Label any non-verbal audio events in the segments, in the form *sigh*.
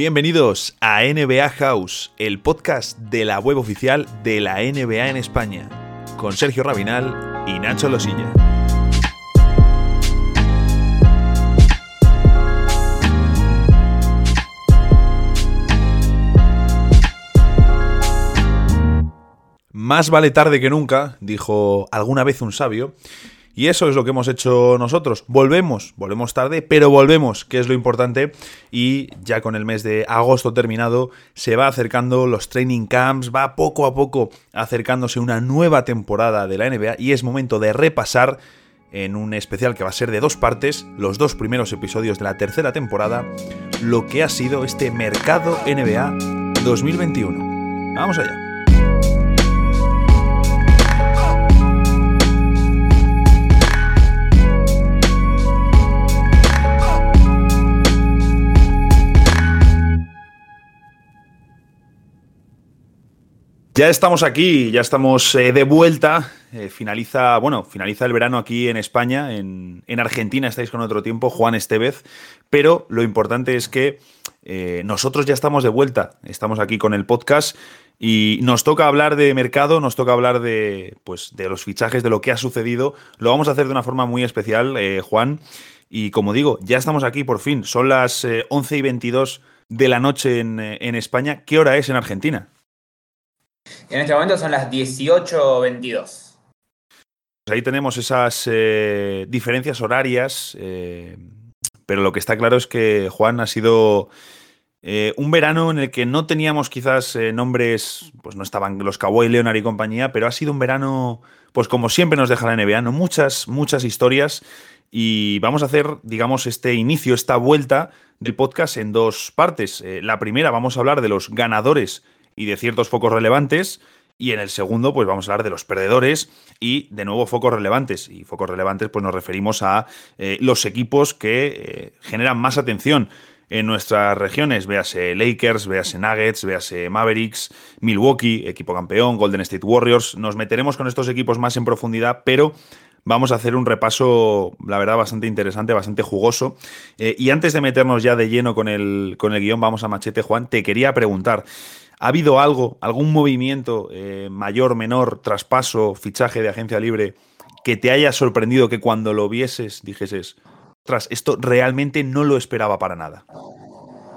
Bienvenidos a NBA House, el podcast de la web oficial de la NBA en España, con Sergio Rabinal y Nacho Losilla. Más vale tarde que nunca, dijo alguna vez un sabio, y eso es lo que hemos hecho nosotros. Volvemos, volvemos tarde, pero volvemos, que es lo importante. Y ya con el mes de agosto terminado, se va acercando los training camps, va poco a poco acercándose una nueva temporada de la NBA y es momento de repasar en un especial que va a ser de dos partes, los dos primeros episodios de la tercera temporada, lo que ha sido este mercado NBA 2021. Vamos allá. Ya estamos aquí, ya estamos eh, de vuelta. Eh, finaliza, bueno, finaliza el verano aquí en España, en, Argentina estáis con otro tiempo, Juan Estevez, pero lo importante es que eh, nosotros ya estamos de vuelta, estamos aquí con el podcast y nos toca hablar de mercado, nos toca hablar de, pues, de los fichajes, de lo que ha sucedido. Lo vamos a hacer de una forma muy especial, Juan. Y como digo, ya estamos aquí por fin. Son las 11 y 22 de la noche en, en España. ¿Qué hora es en Argentina? En este momento son las 18.22. Pues ahí tenemos esas eh, diferencias horarias, eh, pero lo que está claro es que Juan ha sido eh, un verano en el que no teníamos quizás nombres, pues no estaban los Kawhi Leonard y compañía, pero ha sido un verano, pues como siempre nos deja la NBA, ¿no? Muchas, muchas historias y vamos a hacer, digamos, este inicio, esta vuelta del podcast en dos partes. la primera, vamos a hablar de los ganadores y de ciertos focos relevantes. Y en el segundo, pues vamos a hablar de los perdedores y de nuevo focos relevantes. Y focos relevantes, pues nos referimos a eh, los equipos que eh, generan más atención en nuestras regiones. Véase Lakers, véase Nuggets, véase Mavericks, Milwaukee, equipo campeón, Golden State Warriors. Nos meteremos con estos equipos más en profundidad, pero vamos a hacer un repaso, la verdad, bastante interesante, bastante jugoso. Eh, y antes de meternos ya de lleno con el, con el guion, vamos a machete, Juan, te quería preguntar. ¿Ha habido algo, algún movimiento eh, mayor, menor, traspaso, fichaje de agencia libre que te haya sorprendido que cuando lo vieses dijeses, tras esto realmente no lo esperaba para nada?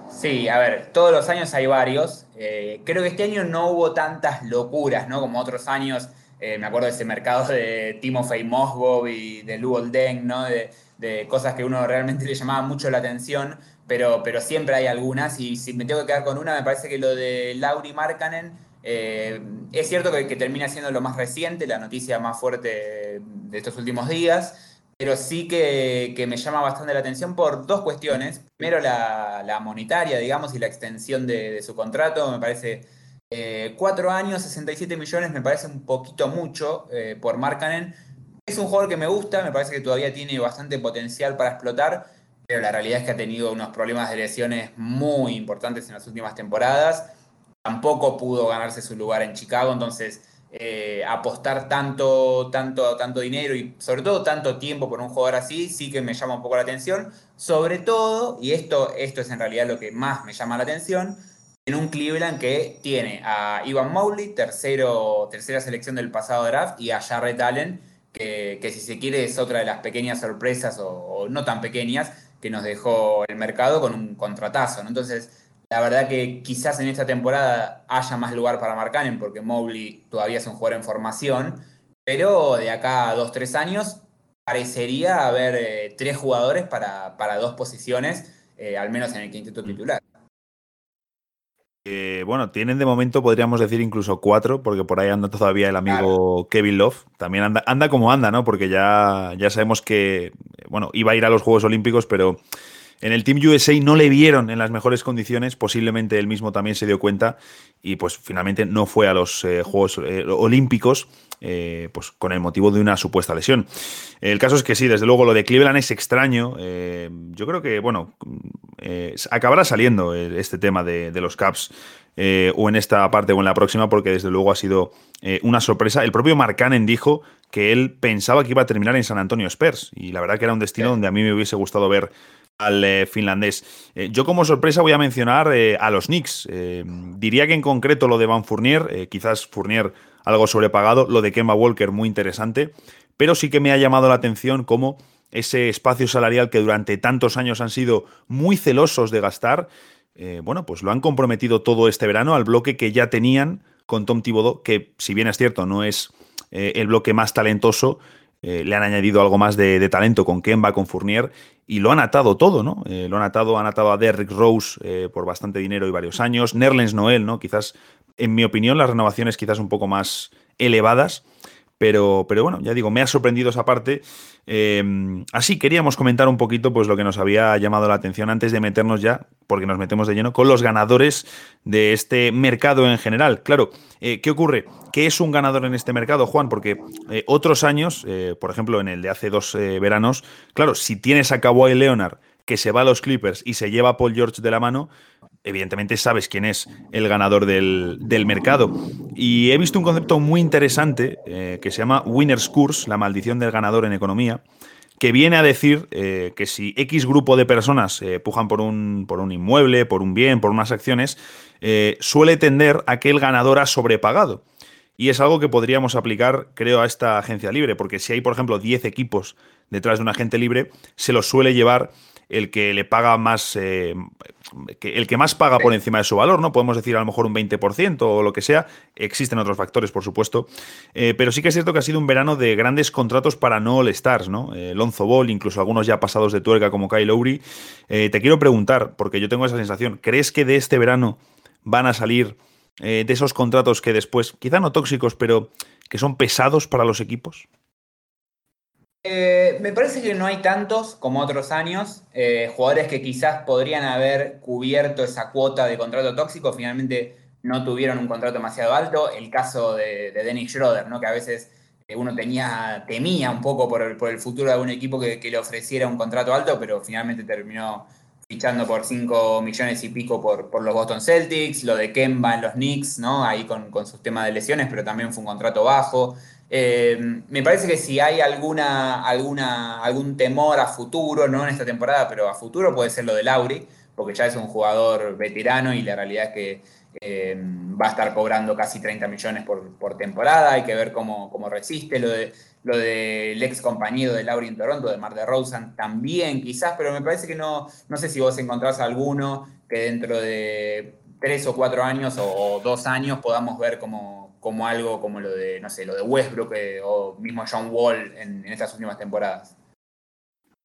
Sí, a ver, todos los años hay varios. Eh, creo que este año no hubo tantas locuras, ¿no? Como otros años. Eh, me acuerdo de ese mercado de Timofey Mosgov y de Luol Deng, ¿no? De, de cosas que uno realmente le llamaba mucho la atención pero, pero siempre hay algunas. Y si me tengo que quedar con una, me parece que lo de Lauri Markkanen eh, es cierto que, termina siendo lo más reciente, la noticia más fuerte de estos últimos días, pero sí que, me llama bastante la atención por dos cuestiones. Primero, la, monetaria, digamos, y la extensión de, su contrato. Me parece eh, cuatro años, 67 millones, me parece un poquito mucho eh, por Markkanen. Es un jugador que me gusta, me parece que todavía tiene bastante potencial para explotar pero la realidad es que ha tenido unos problemas de lesiones muy importantes en las últimas temporadas. Tampoco pudo ganarse su lugar en Chicago, entonces eh, apostar tanto, tanto, tanto dinero y sobre todo tanto tiempo por un jugador así, sí que me llama un poco la atención. Sobre todo, y esto, esto es en realidad lo que más me llama la atención, en un Cleveland que tiene a Ivan Mowley, tercero, tercera selección del pasado draft, y a Jarrett Allen, que, que si se quiere es otra de las pequeñas sorpresas o no tan pequeñas que nos dejó el mercado con un contratazo. Entonces, la verdad que quizás en esta temporada haya más lugar para Marcanen, porque Mobley todavía es un jugador en formación, pero de acá a dos, tres años parecería haber eh, tres jugadores para, dos posiciones, eh, al menos en el quinteto titular. Eh, bueno, tienen de momento, podríamos decir incluso cuatro, porque por ahí anda todavía el amigo Kevin Love. También anda, anda como anda, ¿no? Porque ya, ya sabemos que, bueno, iba a ir a los Juegos Olímpicos, pero en el Team USA no le vieron en las mejores condiciones, posiblemente él mismo también se dio cuenta y pues finalmente no fue a los eh, Juegos eh, Olímpicos. pues con el motivo de una supuesta lesión. El caso es que sí, desde luego lo de Cleveland es extraño. yo creo que, bueno, eh, acabará saliendo este tema de, los Caps eh, o en esta parte o en la próxima, porque desde luego ha sido eh, una sorpresa. El propio Mark Cannon dijo que él pensaba que iba a terminar en San Antonio Spurs, y la verdad que era un destino donde a mí me hubiese gustado ver al eh, finlandés. Eh, yo como sorpresa voy a mencionar eh, a los Knicks. diría que en concreto lo de Van Fournier, quizás Fournier algo sobrepagado, lo de Kemba Walker muy interesante, pero sí que me ha llamado la atención cómo ese espacio salarial que durante tantos años han sido muy celosos de gastar, bueno, pues lo han comprometido todo este verano al bloque que ya tenían con Tom Thibodeau, que si bien es cierto no es el bloque más talentoso, eh, le han añadido algo más de, talento con Kemba, con Fournier, y lo han atado todo, ¿no? Eh, lo han atado, han atado a Derrick Rose eh, por bastante dinero y varios años. Nerlens Noel, ¿no? Quizás, en mi opinión, las renovaciones quizás un poco más elevadas. Pero, pero bueno, ya digo, me ha sorprendido esa parte. Em, así queríamos comentar un poquito pues, lo que nos había llamado la atención antes de meternos ya, porque nos metemos de lleno, con los ganadores de este mercado en general. Claro, eh, ¿qué ocurre? ¿Qué es un ganador en este mercado, Juan? Porque eh, otros años, eh, por ejemplo, en el de hace dos veranos, claro, si tienes a Kawhi Leonard que se va a los Clippers y se lleva a Paul George de la mano, evidentemente sabes quién es el ganador del, mercado. Y he visto un concepto muy interesante eh, que se llama Winner's Curse, la maldición del ganador en economía, que viene a decir eh, que si X grupo de personas eh, pujan por un, por un inmueble, por un bien, por unas acciones, suele tender a que el ganador ha sobrepagado. Y es algo que podríamos aplicar, creo, a esta agencia libre, porque si hay, por ejemplo, 10 equipos detrás de un agente libre, se los suele llevar el que le paga más, eh, el que más paga por encima de su valor, ¿no? Podemos decir a lo mejor un 20% o lo que sea. Existen otros factores, por supuesto. Eh, pero sí que es cierto que ha sido un verano de grandes contratos para no All-Stars, ¿no? Eh, Lonzo Ball, incluso algunos ya pasados de tuerca como Kyle Lowry. te quiero preguntar, porque yo tengo esa sensación, ¿crees que de este verano van a salir de esos contratos que después, quizá no tóxicos, pero que son pesados para los equipos? Eh, me parece que no hay tantos como otros años. Eh, jugadores que quizás podrían haber cubierto esa cuota de contrato tóxico, finalmente no tuvieron un contrato demasiado alto. El caso de, Dennis Schroeder, ¿no? que a veces eh, uno tenía, temía un poco por el, futuro de algún equipo que, le ofreciera un contrato alto, pero finalmente terminó fichando por 5 millones y pico por, los Boston Celtics, lo de Kemba en los Knicks, ¿no? ahí con, con sus temas de lesiones, pero también fue un contrato bajo. Eh, me parece que si hay alguna, alguna, algún temor a futuro, no en esta temporada, pero a futuro puede ser lo de Lauri, porque ya es un jugador veterano y la realidad es que eh, va a estar cobrando casi 30 millones por, temporada, hay que ver cómo, cómo, resiste. Lo de lo del ex compañero de Lauri en Toronto, de Mar de Rosen, también quizás, pero me parece que no, no sé si vos encontrás alguno que dentro de tres o cuatro años o, dos años podamos ver como, como, algo como lo de, no sé, lo de Westbrook eh, o mismo John Wall en, estas últimas temporadas.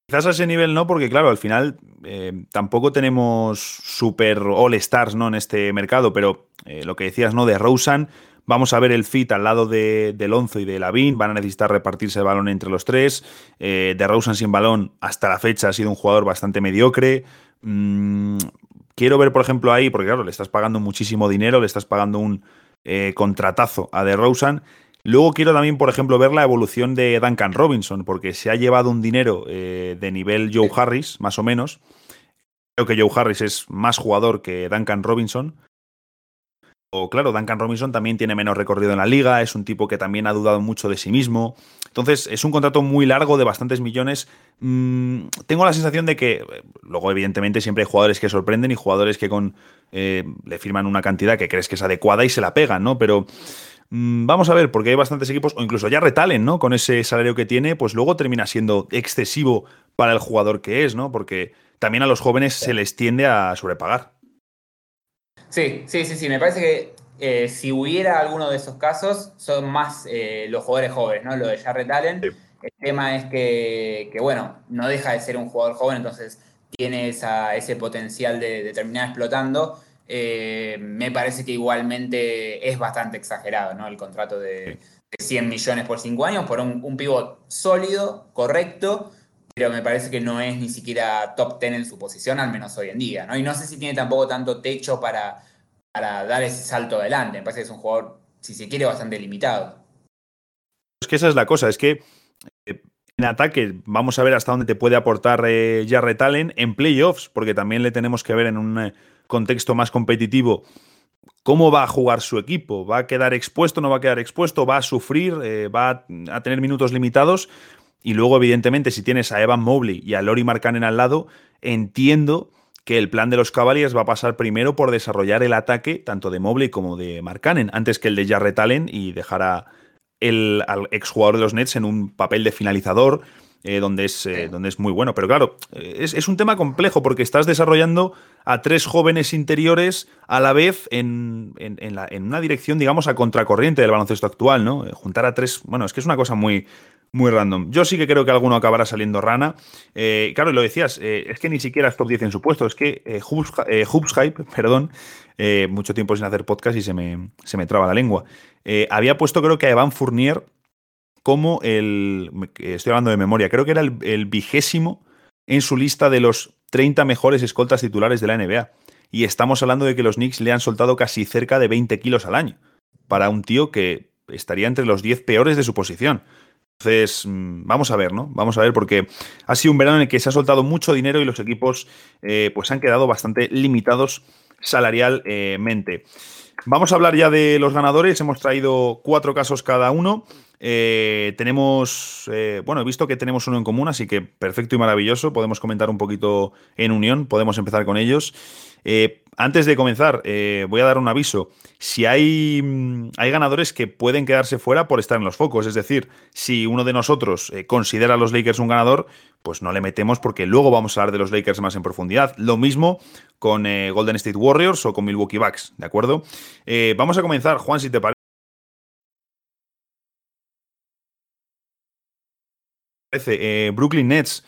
Quizás a ese nivel no, porque claro, al final eh, tampoco tenemos super all stars ¿no? en este mercado, pero eh, lo que decías, ¿no? De Rosen, vamos a ver el fit al lado de, de Lonzo y de Lavin, van a necesitar repartirse el balón entre los tres. de Rosen sin balón, hasta la fecha ha sido un jugador bastante mediocre. Mm, quiero ver, por ejemplo, ahí, porque claro, le estás pagando muchísimo dinero, le estás pagando un eh, contratazo a DeRozan. Luego quiero también, por ejemplo, ver la evolución de Duncan Robinson, porque se ha llevado un dinero eh, de nivel Joe Harris, más o menos. Creo que Joe Harris es más jugador que Duncan Robinson. O claro, Duncan Robinson también tiene menos recorrido en la liga, es un tipo que también ha dudado mucho de sí mismo. Entonces, es un contrato muy largo de bastantes millones. Mm, tengo la sensación de que, luego, evidentemente, siempre hay jugadores que sorprenden y jugadores que con eh, le firman una cantidad que crees que es adecuada y se la pegan, ¿no? Pero mm, vamos a ver, porque hay bastantes equipos, o incluso ya retalen, ¿no? Con ese salario que tiene, pues luego termina siendo excesivo para el jugador que es, ¿no? Porque también a los jóvenes se les tiende a sobrepagar. Sí, sí, sí, sí. Me parece que eh, si hubiera alguno de esos casos, son más eh, los jugadores jóvenes, ¿no? Lo de Jarrett Allen. El tema es que, bueno, no deja de ser un jugador joven, entonces tiene ese potencial de, terminar explotando. Eh, me parece que igualmente es bastante exagerado, ¿no? El contrato de, 100 millones por 5 años por un, un pivot sólido, correcto, pero me parece que no es ni siquiera top 10 en su posición, al menos hoy en día, ¿no? Y no sé si tiene tampoco tanto techo para, para dar ese salto adelante. Me parece que es un jugador, si se quiere, bastante limitado. Es que esa es la cosa, es que eh, en ataque vamos a ver hasta dónde te puede aportar eh, Jarrett Allen en playoffs, porque también le tenemos que ver en un eh, contexto más competitivo cómo va a jugar su equipo. ¿Va a quedar expuesto? ¿No va a quedar expuesto? ¿Va a sufrir? ¿Va a tener minutos limitados? Y luego, evidentemente, si tienes a Evan Mobley y a Lori Markkanen al lado, entiendo que el plan de los Cavaliers va a pasar primero por desarrollar el ataque tanto de Mobley como de Markkanen, antes que el de Jarrett Allen y dejar a el, al exjugador de los Nets en un papel de finalizador, eh, donde, es, eh, donde es muy bueno. Pero claro, es, es, un tema complejo porque estás desarrollando a tres jóvenes interiores a la vez en, en, en, la, en, una dirección, digamos, a contracorriente del baloncesto actual, ¿no? Juntar a tres, bueno, es que es una cosa muy, muy random. Yo sí que creo que alguno acabará saliendo rana. Eh, claro, lo decías, eh, es que ni siquiera es top 10 en su puesto, es que eh, Hoops, eh, Hoops, Hype, *laughs* perdón, eh, mucho tiempo sin hacer podcast y se me, se me traba la lengua. había puesto creo que a Evan Fournier como el, estoy hablando de memoria, creo que era el, vigésimo en su lista de los 30 mejores escoltas titulares de la NBA. Y estamos hablando de que los Knicks le han soltado casi cerca de 20 kilos al año para un tío que estaría entre los 10 peores de su posición. Entonces, mm, vamos a ver, ¿no? Vamos a ver, porque ha sido un verano en el que se ha soltado mucho dinero y los equipos eh, pues han quedado bastante limitados salarialmente. Vamos a hablar ya de los ganadores. Hemos traído cuatro casos cada uno. Eh, tenemos, eh, bueno, he visto que tenemos uno en común, así que perfecto y maravilloso. Podemos comentar un poquito en unión, podemos empezar con ellos. Eh, antes de comenzar, voy a dar un aviso. Si hay, mm, hay, ganadores que pueden quedarse fuera por estar en los focos, es decir, si uno de nosotros considera a los Lakers un ganador, pues no le metemos porque luego vamos a hablar de los Lakers más en profundidad. Lo mismo con Golden State Warriors o con Milwaukee Bucks, ¿de acuerdo? Vamos a comenzar, Juan, si te parece. Eh, Brooklyn Nets.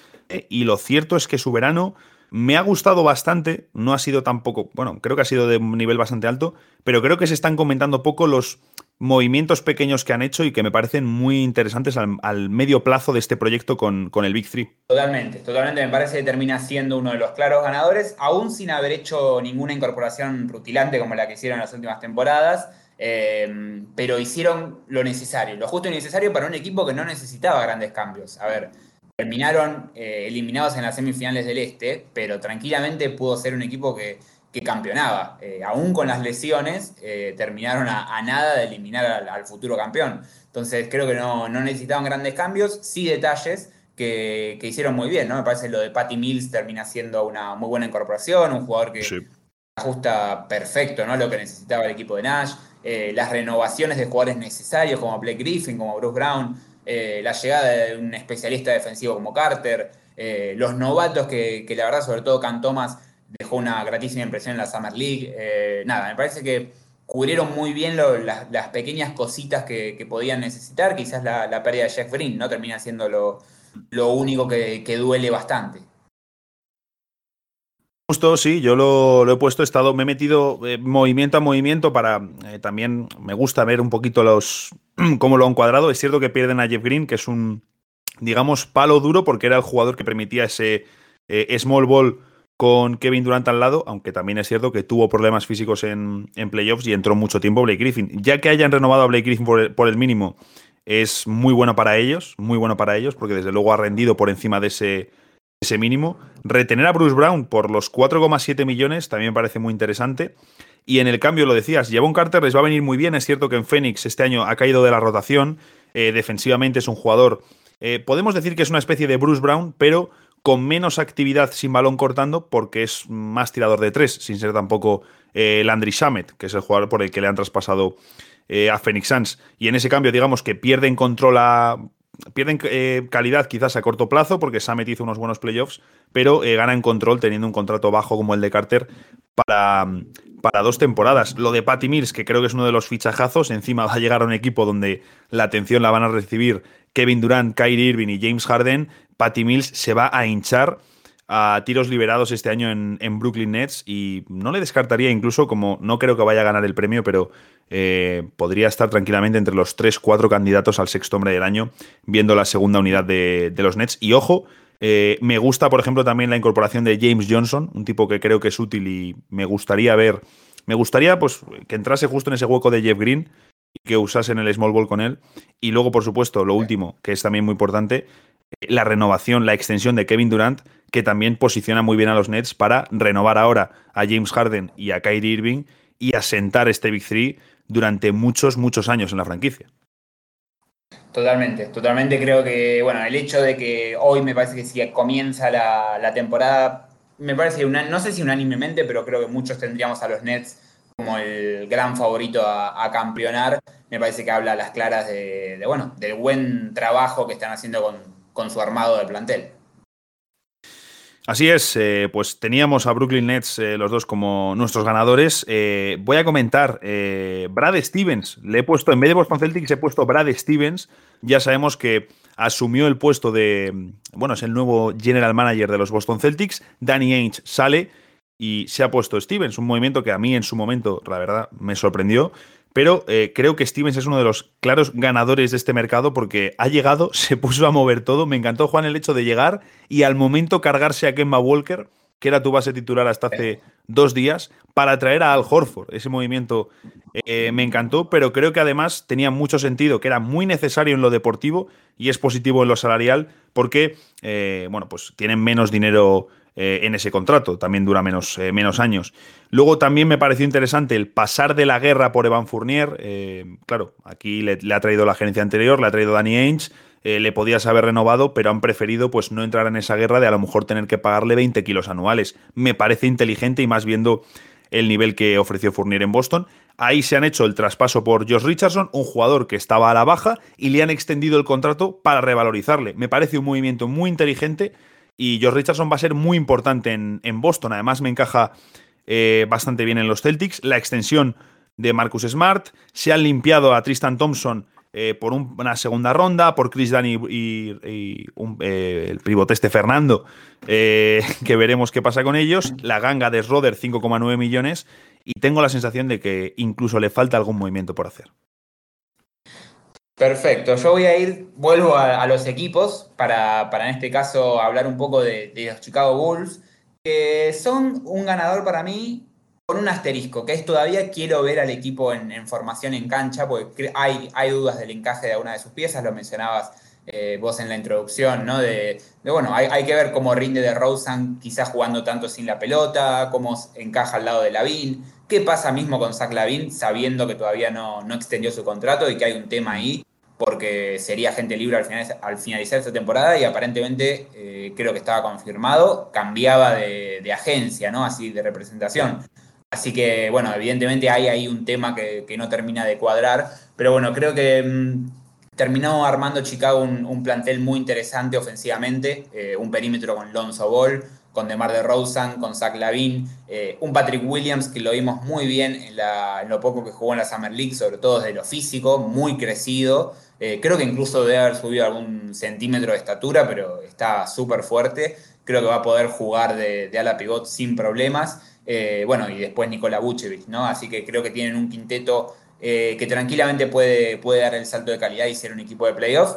y lo cierto es que su verano me ha gustado bastante, no ha sido tampoco, bueno, creo que ha sido de un nivel bastante alto, pero creo que se están comentando poco los movimientos pequeños que han hecho y que me parecen muy interesantes al, al medio plazo de este proyecto con, con, el Big Three. Totalmente, totalmente. Me parece que termina siendo uno de los claros ganadores, aún sin haber hecho ninguna incorporación rutilante como la que hicieron en las últimas temporadas. Eh, pero hicieron lo necesario, lo justo y necesario para un equipo que no necesitaba grandes cambios. A ver, terminaron eh, eliminados en las semifinales del Este, pero tranquilamente pudo ser un equipo que, que campeonaba. Eh, aún con las lesiones, eh, terminaron a, a, nada de eliminar al, al, futuro campeón. Entonces creo que no, no, necesitaban grandes cambios, sí detalles que, que, hicieron muy bien. ¿no? Me parece lo de Patty Mills termina siendo una muy buena incorporación, un jugador que sí. ajusta perfecto ¿no? lo que necesitaba el equipo de Nash. Eh, las renovaciones de jugadores necesarios como Blake Griffin, como Bruce Brown, eh, la llegada de un especialista defensivo como Carter, eh, los novatos que, la verdad, sobre todo Can Thomas, dejó una gratísima impresión en la Summer League. Eh, nada, me parece que cubrieron muy bien las, pequeñas cositas que, podían necesitar. Quizás la, pérdida de Jeff Green no termina siendo lo, lo único que duele bastante. Justo, sí, yo lo, he puesto, he estado, me he metido eh, movimiento a movimiento para eh, también me gusta ver un poquito los *clears throat* cómo lo han cuadrado. Es cierto que pierden a Jeff Green, que es un, digamos, palo duro, porque era el jugador que permitía ese eh, small ball con Kevin Durant al lado, aunque también es cierto que tuvo problemas físicos en, en playoffs y entró mucho tiempo Blake Griffin. Ya que hayan renovado a Blake Griffin por el mínimo, es muy bueno para ellos, muy bueno para ellos, porque desde luego ha rendido por encima de ese ese mínimo. Retener a Bruce Brown por los 4,7 millones también parece muy interesante. Y en el cambio, lo decías, Javon Carter les va a venir muy bien. Es cierto que en Phoenix este año ha caído de la rotación. Eh, defensivamente es un jugador. Eh, podemos decir que es una especie de Bruce Brown, pero con menos actividad sin balón cortando, porque es más tirador de tres, sin ser tampoco eh, Landry Shamet, que es el jugador por el que le han traspasado a Phoenix Suns. Y en ese cambio, digamos que pierden control a pierden eh, calidad quizás a corto plazo porque Samet hizo unos buenos playoffs, pero eh, ganan control teniendo un contrato bajo como el de Carter para, para dos temporadas. Lo de Patty Mills, que creo que es uno de los fichajazos, encima *laughs* va a llegar a un equipo donde la atención la van a recibir Kevin Durant, Kyrie Irving y James Harden. Patty Mills se va a hinchar a tiros liberados este año en, en, Brooklyn Nets y no le descartaría incluso como no creo que vaya a ganar el premio, pero eh, podría estar tranquilamente entre los 3-4 candidatos al sexto hombre del año viendo la segunda unidad de, de los Nets. Y ojo, eh, me gusta por ejemplo también la incorporación de James Johnson, un tipo que creo que es útil y me gustaría ver, me gustaría pues que entrase justo en ese hueco de Jeff Green y que usasen el small ball con él. Y luego, por supuesto, lo último, que es también muy importante, la renovación, la extensión de Kevin Durant, que también posiciona muy bien a los Nets para renovar ahora a James Harden y a Kyrie Irving y asentar este Big Three durante muchos, muchos años en la franquicia. Totalmente, totalmente creo que, bueno, el hecho de que hoy me parece que si comienza la, temporada, me parece, una, no sé si unánimemente, pero creo que muchos tendríamos a los Nets como el gran favorito a, campeonar. Me parece que habla a las claras de, bueno, del buen trabajo que están haciendo con, con su armado de plantel. Así es, eh, pues teníamos a Brooklyn Nets eh, los dos como nuestros ganadores. Eh, voy a comentar, Brad Stevens, le he puesto, en vez de Boston Celtics, he puesto Brad Stevens. Ya sabemos que asumió el puesto de, bueno, es el nuevo general manager de los Boston Celtics. Danny Ainge sale y se ha puesto Stevens, un movimiento que a mí en su momento, la verdad, me sorprendió. Pero eh, creo que Stevens es uno de los claros ganadores de este mercado porque ha llegado, *laughs* se puso a mover todo. Me encantó, Juan, el hecho de llegar y al momento cargarse a Kemba Walker, que era tu base titular hasta hace dos días, para traer a Al Horford. Ese movimiento eh, me encantó, pero creo que además tenía mucho sentido, que era muy necesario en lo deportivo y es positivo en lo salarial porque, eh, bueno, pues tienen menos dinero eh, en ese contrato, también dura menos, eh, menos años. Luego también me pareció interesante el pasar de la guerra por Evan Fournier. Eh, claro, aquí le, ha traído la agencia anterior, le ha traído Danny Ainge, le podías haber renovado, pero han preferido pues no entrar en esa guerra de a lo mejor tener que pagarle 20 kilos anuales. Me parece inteligente y más viendo el nivel que ofreció Fournier en Boston. Ahí se han hecho el traspaso por Josh Richardson, un jugador que estaba a la baja, y le han extendido el contrato para revalorizarle. Me parece un movimiento muy inteligente y George Richardson va a ser muy importante en, Boston. Además, me encaja eh, bastante bien en los Celtics. La extensión de Marcus Smart. Se han limpiado a Tristan Thompson eh, por una segunda ronda, por Chris Dunn y, eh, el pivote este Fernando, *laughs* que veremos qué pasa con ellos. La ganga de Schroeder, 5,9 millones. Y tengo la sensación de que incluso le falta algún movimiento por hacer. Perfecto, yo voy a ir, vuelvo a, los equipos para, en este caso hablar un poco de, los Chicago Bulls, que son un ganador para mí con un asterisco, que es todavía quiero ver al equipo en, formación en cancha, porque hay, hay dudas del encaje de alguna de sus piezas, lo mencionabas eh, vos en la introducción, ¿no? De, bueno, hay, que ver cómo rinde de Rosen, quizás jugando tanto sin la pelota, cómo encaja al lado de Lavin, qué pasa mismo con Zach Lavin, sabiendo que todavía no, no extendió su contrato y que hay un tema ahí porque sería gente libre al, finalizar esta temporada y aparentemente eh, creo que estaba confirmado, cambiaba de, agencia, ¿no? Así de representación. Así que, bueno, evidentemente hay ahí un tema que, no termina de cuadrar, pero bueno, creo que mm, terminó armando Chicago un, plantel muy interesante ofensivamente, eh, un perímetro con Lonzo Ball, con DeMar DeRozan, con Zach Lavin, eh, un Patrick Williams que lo vimos muy bien en, en, lo poco que jugó en la Summer League, sobre todo desde lo físico, muy crecido, eh, creo que incluso debe haber subido algún centímetro de estatura, pero está súper fuerte. Creo que va a poder jugar de, ala pivot sin problemas. Eh, bueno, y después Nikola Vucevic, ¿no? Así que creo que tienen un quinteto que tranquilamente puede, puede dar el salto de calidad y ser un equipo de playoff.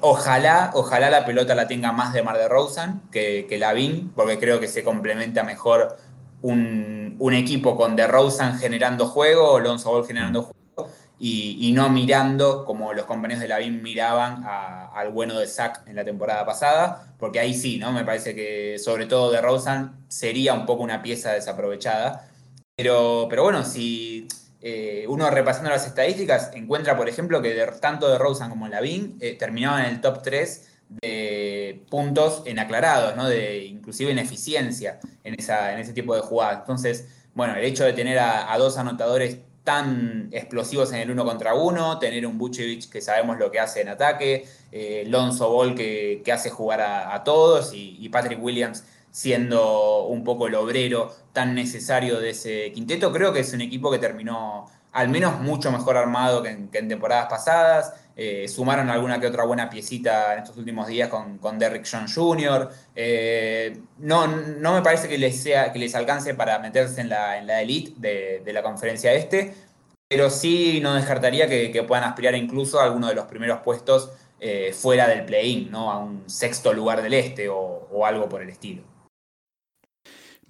Ojalá, ojalá la pelota la tenga más de Mar de Rosen que, que Lavin, porque creo que se complementa mejor un, un equipo con De Rosen generando juego, Alonso Ball generando juego y, no mirando como los compañeros de la BIM miraban al bueno de Zack en la temporada pasada, porque ahí sí, ¿no? Me parece que sobre todo de Rosen sería un poco una pieza desaprovechada. Pero, pero bueno, si eh, uno repasando las estadísticas encuentra, por ejemplo, que tanto de Rosen como Lavin eh, terminaban en el top 3 de puntos en aclarados, ¿no? De, inclusive en eficiencia en, esa, en ese tipo de jugadas. Entonces, bueno, el hecho de tener a, dos anotadores tan explosivos en el uno contra uno, tener un Bucevic que sabemos lo que hace en ataque, eh, Lonzo Ball que, hace jugar a, todos y, Patrick Williams siendo un poco el obrero tan necesario de ese quinteto. Creo que es un equipo que terminó al menos mucho mejor armado que en, temporadas pasadas. Eh, sumaron alguna que otra buena piecita en estos últimos días con, Derrick John Jr. Eh, no, no me parece que les, sea, que les alcance para meterse en la, en la elite de, la conferencia este, pero sí no descartaría que, puedan aspirar incluso a alguno de los primeros puestos eh, fuera del play-in, ¿no? a un sexto lugar del este o algo por el estilo.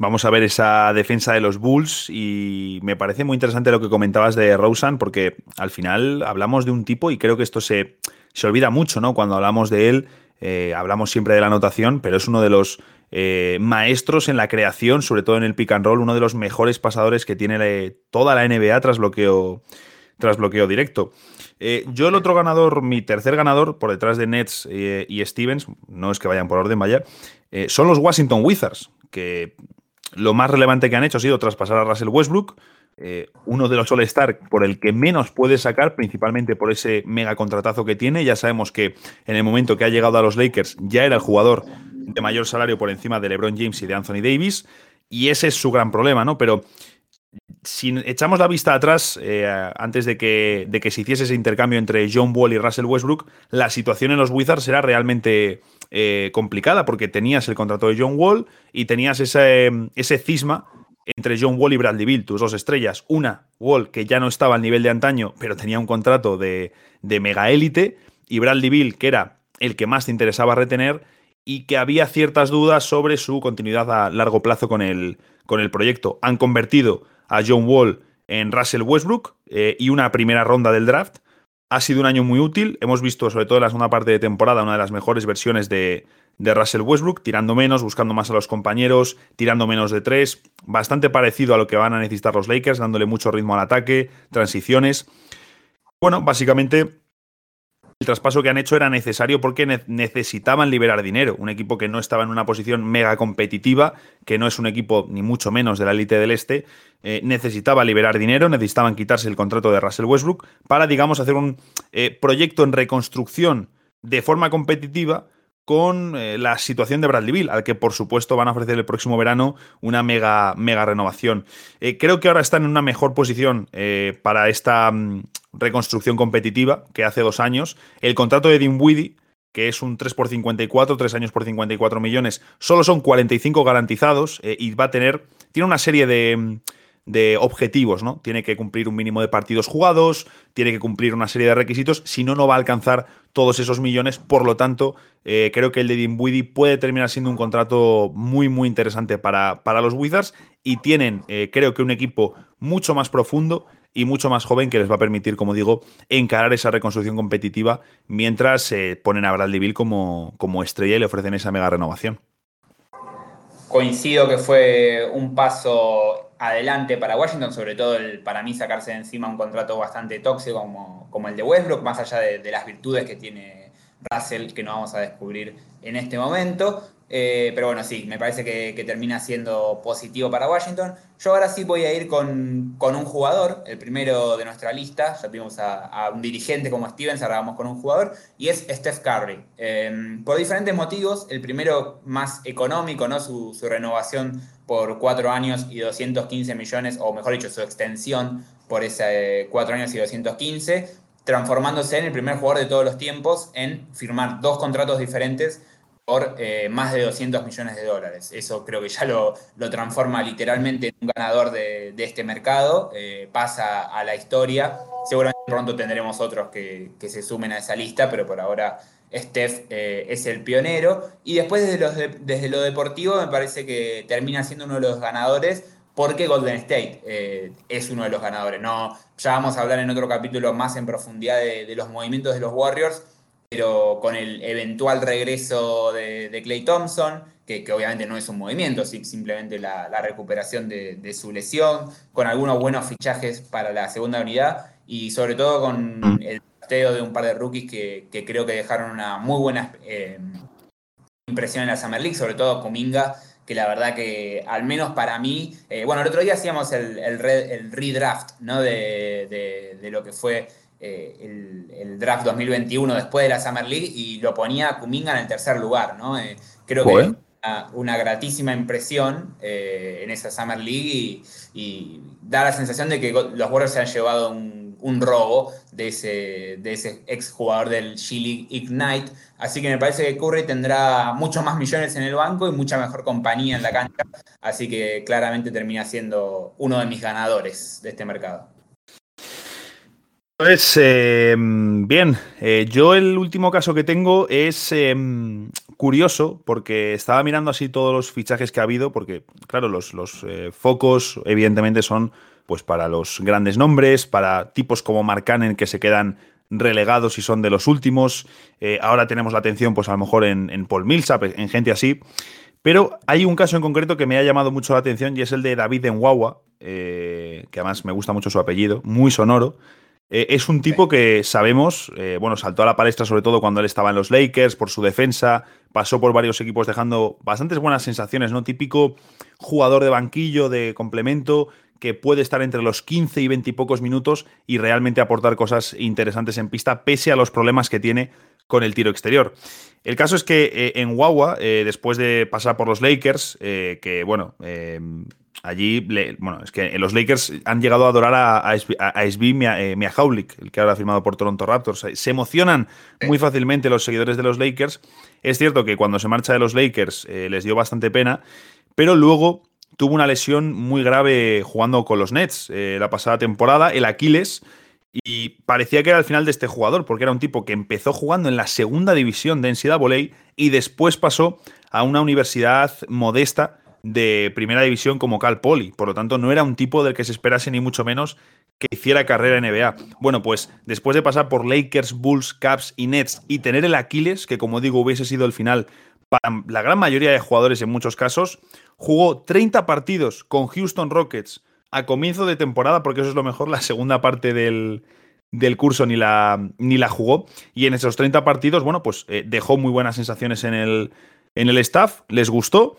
Vamos a ver esa defensa de los Bulls y me parece muy interesante lo que comentabas de Rosen porque al final hablamos de un tipo y creo que esto se, se olvida mucho, ¿no? Cuando hablamos de él, eh, hablamos siempre de la anotación, pero es uno de los eh, maestros en la creación, sobre todo en el pick and roll, uno de los mejores pasadores que tiene toda la NBA tras bloqueo, tras bloqueo directo. Eh, yo el otro ganador, mi tercer ganador, por detrás de Nets y Stevens, no es que vayan por orden, vaya, son los Washington Wizards, que lo más relevante que han hecho ha sido traspasar a Russell Westbrook, eh, uno de los All-Star por el que menos puede sacar, principalmente por ese mega contratazo que tiene. Ya sabemos que en el momento que ha llegado a los Lakers ya era el jugador de mayor salario por encima de LeBron James y de Anthony Davis, y ese es su gran problema, ¿no? Pero si echamos la vista atrás, eh, antes de que, de que se hiciese ese intercambio entre John Wall y Russell Westbrook, la situación en los Wizards era realmente eh, complicada, porque tenías el contrato de John Wall y tenías ese, ese cisma entre John Wall y Bradley Bill, tus dos estrellas. Una, Wall, que ya no estaba al nivel de antaño, pero tenía un contrato de, de mega élite, y Bradley Bill, que era el que más te interesaba retener y que había ciertas dudas sobre su continuidad a largo plazo con el, con el proyecto. Han convertido a John Wall en Russell Westbrook eh, y una primera ronda del draft. Ha sido un año muy útil. Hemos visto, sobre todo en la segunda parte de temporada, una de las mejores versiones de, de Russell Westbrook, tirando menos, buscando más a los compañeros, tirando menos de tres, bastante parecido a lo que van a necesitar los Lakers, dándole mucho ritmo al ataque, transiciones. Bueno, básicamente el traspaso que han hecho era necesario porque necesitaban liberar dinero. Un equipo que no estaba en una posición mega competitiva, que no es un equipo ni mucho menos de la élite del este, eh, necesitaba liberar dinero, necesitaban quitarse el contrato de Russell Westbrook para, digamos, hacer un eh, proyecto en reconstrucción de forma competitiva con eh, la situación de Bradley Bill, al que por supuesto van a ofrecer el próximo verano una mega, mega renovación. Creo que ahora están en una mejor posición para esta mm, reconstrucción competitiva que hace dos años. El contrato de Dinwiddie, que es un 3 por 54, 3 años por 54 millones, solo son 45 garantizados y va a tener, tiene una serie de de objetivos, ¿no? Tiene que cumplir un mínimo de partidos jugados, tiene que cumplir una serie de requisitos, si no, no va a alcanzar todos esos millones. Por lo tanto, eh, creo que el de Dinwiddie puede terminar siendo un contrato muy, muy interesante para, para los Wizards y tienen, eh, creo que un equipo mucho más profundo y mucho más joven que les va a permitir, como digo, encarar esa reconstrucción competitiva mientras eh, ponen a Bradley Bill como, como estrella y le ofrecen esa mega renovación. Coincido que fue un paso adelante para Washington, sobre todo el, para mí sacarse de encima un contrato bastante tóxico como, como el de Westbrook, más allá de, las virtudes que tiene Russell, que no vamos a descubrir en este momento. Eh, pero bueno, sí, me parece que, termina siendo positivo para Washington. Yo ahora sí voy a ir con, un jugador, el primero de nuestra lista. Ya tuvimos a, un dirigente como Stevens, ahora vamos con un jugador, y es Steph Curry. Eh, por diferentes motivos, el primero más económico, ¿no? su, su renovación por cuatro años y 215 millones, o mejor dicho, su extensión por ese eh, cuatro años y 215, transformándose en el primer jugador de todos los tiempos en firmar dos contratos diferentes por eh, más de 200 millones de dólares. Eso creo que ya lo, lo transforma literalmente en un ganador de, este mercado, eh, pasa a la historia. Seguramente pronto tendremos otros que, que se sumen a esa lista, pero por ahora Steph eh, es el pionero. Y después desde, los desde, lo deportivo me parece que termina siendo uno de los ganadores porque Golden State es uno de los ganadores. No, ya vamos a hablar en otro capítulo más en profundidad de, los movimientos de los Warriors, pero con el eventual regreso de, Clay Thompson, que, obviamente no es un movimiento, simplemente la, recuperación de, su lesión, con algunos buenos fichajes para la segunda unidad y sobre todo con el de un par de rookies que, creo que dejaron una muy buena eh, impresión en la Summer League, sobre todo Cominga, que la verdad que, al menos para mí, eh, bueno, el otro día hacíamos el, el, redraft ¿no? de, lo que fue eh, el, draft 2021 después de la Summer League y lo ponía a Kuminga en el tercer lugar, ¿no? creo que una, una, gratísima impresión en esa Summer League y, y, da la sensación de que los Warriors se han llevado un un robo de ese, de ese ex jugador del G-League Ignite. Así que me parece que Curry tendrá muchos más millones en el banco y mucha mejor compañía en la cancha. Así que claramente termina siendo uno de mis ganadores de este mercado. Pues bien, eh, yo el último caso que tengo es em, curioso porque estaba mirando así todos los fichajes que ha habido, porque claro, los, eh, focos evidentemente son pues para los grandes nombres, para tipos como Mark Cannon que se quedan relegados y son de los últimos. Eh, ahora tenemos la atención, pues a lo mejor en, Paul Millsap, en gente así. Pero hay un caso en concreto que me ha llamado mucho la atención y es el de David Enwawa, eh, que además me gusta mucho su apellido, muy sonoro. Eh, es un tipo que sabemos, bueno, saltó a la palestra sobre todo cuando él estaba en los Lakers por su defensa, pasó por varios equipos dejando bastantes buenas sensaciones, ¿no? Típico jugador de banquillo, de complemento, que puede estar entre los 15 y 20 y pocos minutos y realmente aportar cosas interesantes en pista, pese a los problemas que tiene con el tiro exterior. El caso es que eh, en Wawa, eh, después de pasar por los Lakers, eh, que bueno, allí, bueno, es que los Lakers han llegado a adorar a, a, a el que ahora ha firmado por Toronto Raptors. Se emocionan muy fácilmente los seguidores de los Lakers. Es cierto que cuando se marcha de los Lakers les dio bastante pena, pero luego tuvo una lesión muy grave jugando con los Nets la pasada temporada, el Aquiles y parecía que era el final de este jugador, porque era un tipo que empezó jugando en la segunda división de NCAA y después pasó a una universidad modesta de primera división como Cal Poly. Por lo tanto, no era un tipo del que se esperase ni mucho menos que hiciera carrera en NBA. Bueno, pues después de pasar por Lakers, Bulls, Caps y Nets y tener el Aquiles, que como digo hubiese sido el final para la gran mayoría de jugadores en muchos casos, jugó 30 partidos con Houston Rockets, a comienzo de temporada, porque eso es lo mejor, la segunda parte del, curso ni la, ni la jugó. Y en esos 30 partidos, bueno, pues eh, dejó muy buenas sensaciones en el, en el staff, les gustó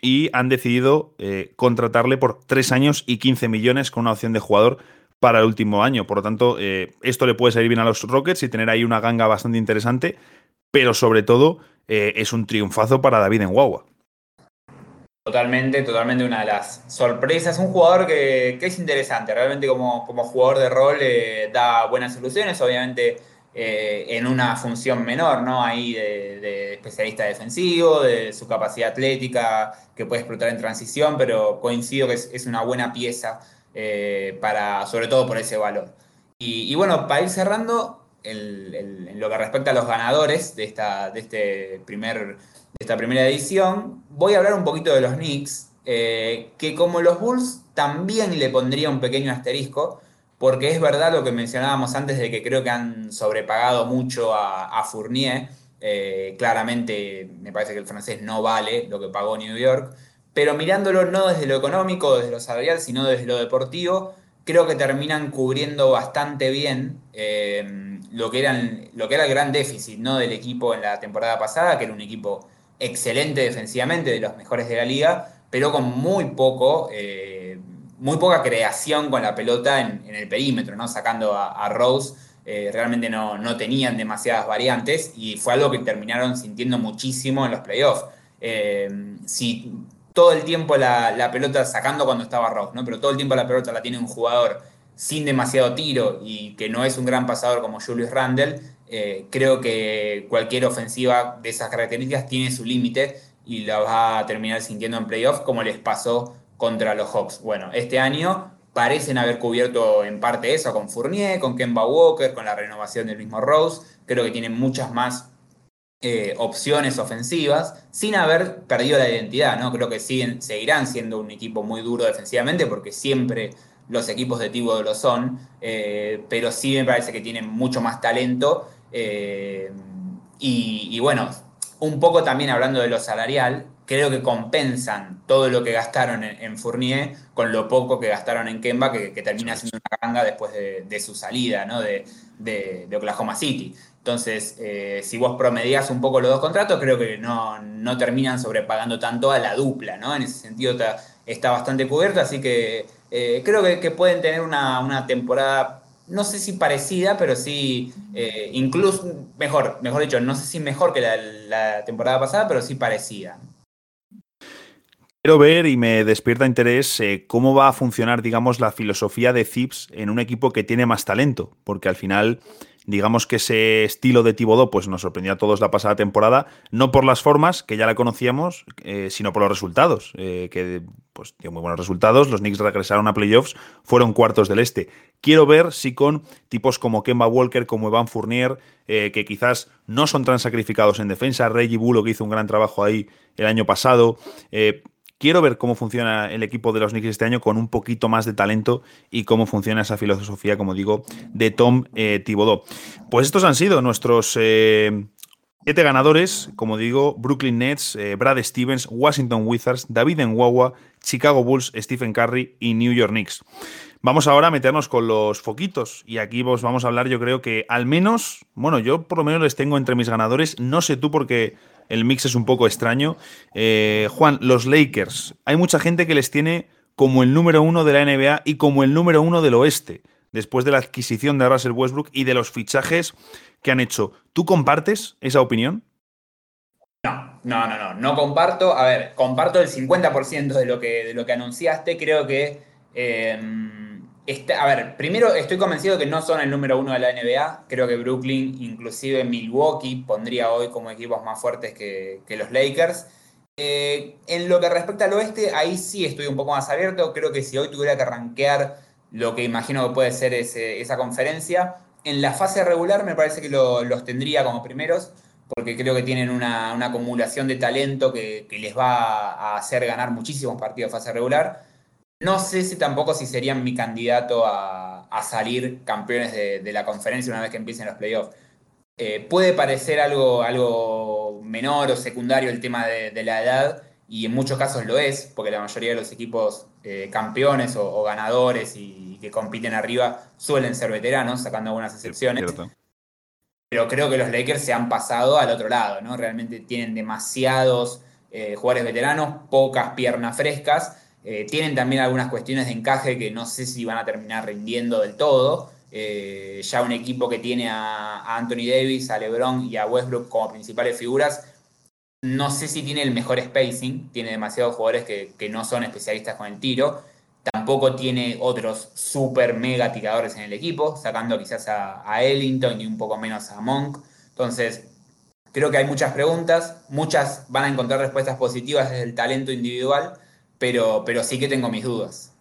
y han decidido eh, contratarle por 3 años y 15 millones con una opción de jugador para el último año. Por lo tanto, eh, esto le puede salir bien a los Rockets y tener ahí una ganga bastante interesante, pero sobre todo es un triunfazo para David en Guagua. Totalmente, totalmente una de las sorpresas. Un jugador que, es interesante, realmente como, como jugador de rol eh, da buenas soluciones, obviamente eh, en una función menor, ¿no? Ahí de, especialista defensivo, de su capacidad atlética que puede explotar en transición, pero coincido que es, una buena pieza eh, para, sobre todo por ese valor. Y, bueno, para ir cerrando, en lo que respecta a los ganadores de, esta, de este primer esta primera edición, voy a hablar un poquito de los Knicks, eh, que como los Bulls también le pondría un pequeño asterisco, porque es verdad lo que mencionábamos antes de que creo que han sobrepagado mucho a, Fournier. Eh, claramente me parece que el francés no vale lo que pagó New York, pero mirándolo no desde lo económico, desde lo salarial, sino desde lo deportivo, creo que terminan cubriendo bastante bien eh, lo, que eran, lo que era el gran déficit ¿no? del equipo en la temporada pasada, que era un equipo excelente defensivamente, de los mejores de la liga, pero con muy poco, eh, muy poca creación con la pelota en, el perímetro, ¿no? Sacando a, Rose, eh, realmente no, no, tenían demasiadas variantes y fue algo que terminaron sintiendo muchísimo en los playoffs. Eh, si todo el tiempo la, la, pelota sacando cuando estaba Rose, ¿no? Pero todo el tiempo la pelota la tiene un jugador sin demasiado tiro y que no es un gran pasador como Julius Randle, eh, creo que cualquier ofensiva de esas características tiene su límite y la va a terminar sintiendo en playoff como les pasó contra los Hawks. Bueno, este año parecen haber cubierto en parte eso con Fournier, con Kemba Walker, con la renovación del mismo Rose. Creo que tienen muchas más eh, opciones ofensivas sin haber perdido la identidad. ¿no? Creo que siguen, seguirán siendo un equipo muy duro defensivamente porque siempre los equipos de Tibo lo son, eh, pero sí me parece que tienen mucho más talento eh, y, bueno, un poco también hablando de lo salarial, creo que compensan todo lo que gastaron en, Fournier con lo poco que gastaron en Kemba, que, termina siendo una ganga después de, su salida ¿no? de, Oklahoma City. Entonces, eh, si vos promedias un poco los dos contratos, creo que no, terminan sobrepagando tanto a la dupla, ¿no? En ese sentido está, bastante cubierto, así que eh, creo que, pueden tener una, una temporada no sé si parecida, pero sí, eh, incluso, mejor, mejor dicho, no sé si mejor que la, temporada pasada, pero sí parecida. Quiero ver y me despierta interés eh, cómo va a funcionar, digamos, la filosofía de Zips en un equipo que tiene más talento, porque al final digamos que ese estilo de Tibodó pues nos sorprendió a todos la pasada temporada, no por las formas, que ya la conocíamos, eh, sino por los resultados, eh, que pues dio muy buenos resultados, los Knicks regresaron a playoffs, fueron cuartos del este. Quiero ver si con tipos como Kemba Walker, como Evan Fournier, que quizás no son tan sacrificados en defensa, Reggie Bullock hizo un gran trabajo ahí el año pasado, Quiero ver cómo funciona el equipo de los Knicks este año con un poquito más de talento y cómo funciona esa filosofía, como digo, de Tom eh, Thibodeau. Pues estos han sido nuestros eh, siete ganadores, como digo, Brooklyn Nets, eh, Brad Stevens, Washington Wizards, David Enwawa, Chicago Bulls, Stephen Curry y New York Knicks. Vamos ahora a meternos con los foquitos y aquí vos vamos a hablar, yo creo que al menos, bueno, yo por lo menos les tengo entre mis ganadores, no sé tú porque el mix es un poco extraño. Eh, Juan, los Lakers, hay mucha gente que les tiene como el número uno de la NBA y como el número uno del oeste, después de la adquisición de Russell Westbrook y de los fichajes que han hecho. ¿Tú compartes esa opinión? No, no, no, no, no comparto. A ver, comparto el 50% de lo, que, de lo que anunciaste. Creo que em, este, a ver, primero estoy convencido que no son el número uno de la NBA. Creo que Brooklyn, inclusive Milwaukee, pondría hoy como equipos más fuertes que, los Lakers. Eh, en lo que respecta al oeste, ahí sí estoy un poco más abierto. Creo que si hoy tuviera que rankear lo que imagino que puede ser esa conferencia, en la fase regular me parece que los tendría como primeros, porque creo que tienen una, acumulación de talento que, les va a hacer ganar muchísimos partidos de fase regular. No sé si tampoco si serían mi candidato a, salir campeones de, la conferencia una vez que empiecen los playoffs. Eh, puede parecer algo, algo menor o secundario el tema de, la edad, y en muchos casos lo es, porque la mayoría de los equipos eh, campeones o, ganadores y, que compiten arriba suelen ser veteranos, sacando algunas excepciones. Pero creo que los Lakers se han pasado al otro lado, ¿no? Realmente tienen demasiados eh, jugadores veteranos, pocas piernas frescas eh, tienen también algunas cuestiones de encaje que no sé si van a terminar rindiendo del todo. Eh, ya un equipo que tiene a, Anthony Davis, a LeBron y a Westbrook como principales figuras, no sé si tiene el mejor spacing, tiene demasiados jugadores que, no son especialistas con el tiro. Tampoco tiene otros super mega tiradores en el equipo, sacando quizás a, a Ellington y un poco menos a Monk. Entonces, creo que hay muchas preguntas, muchas van a encontrar respuestas positivas desde el talento individual pero, pero sí que tengo mis dudas.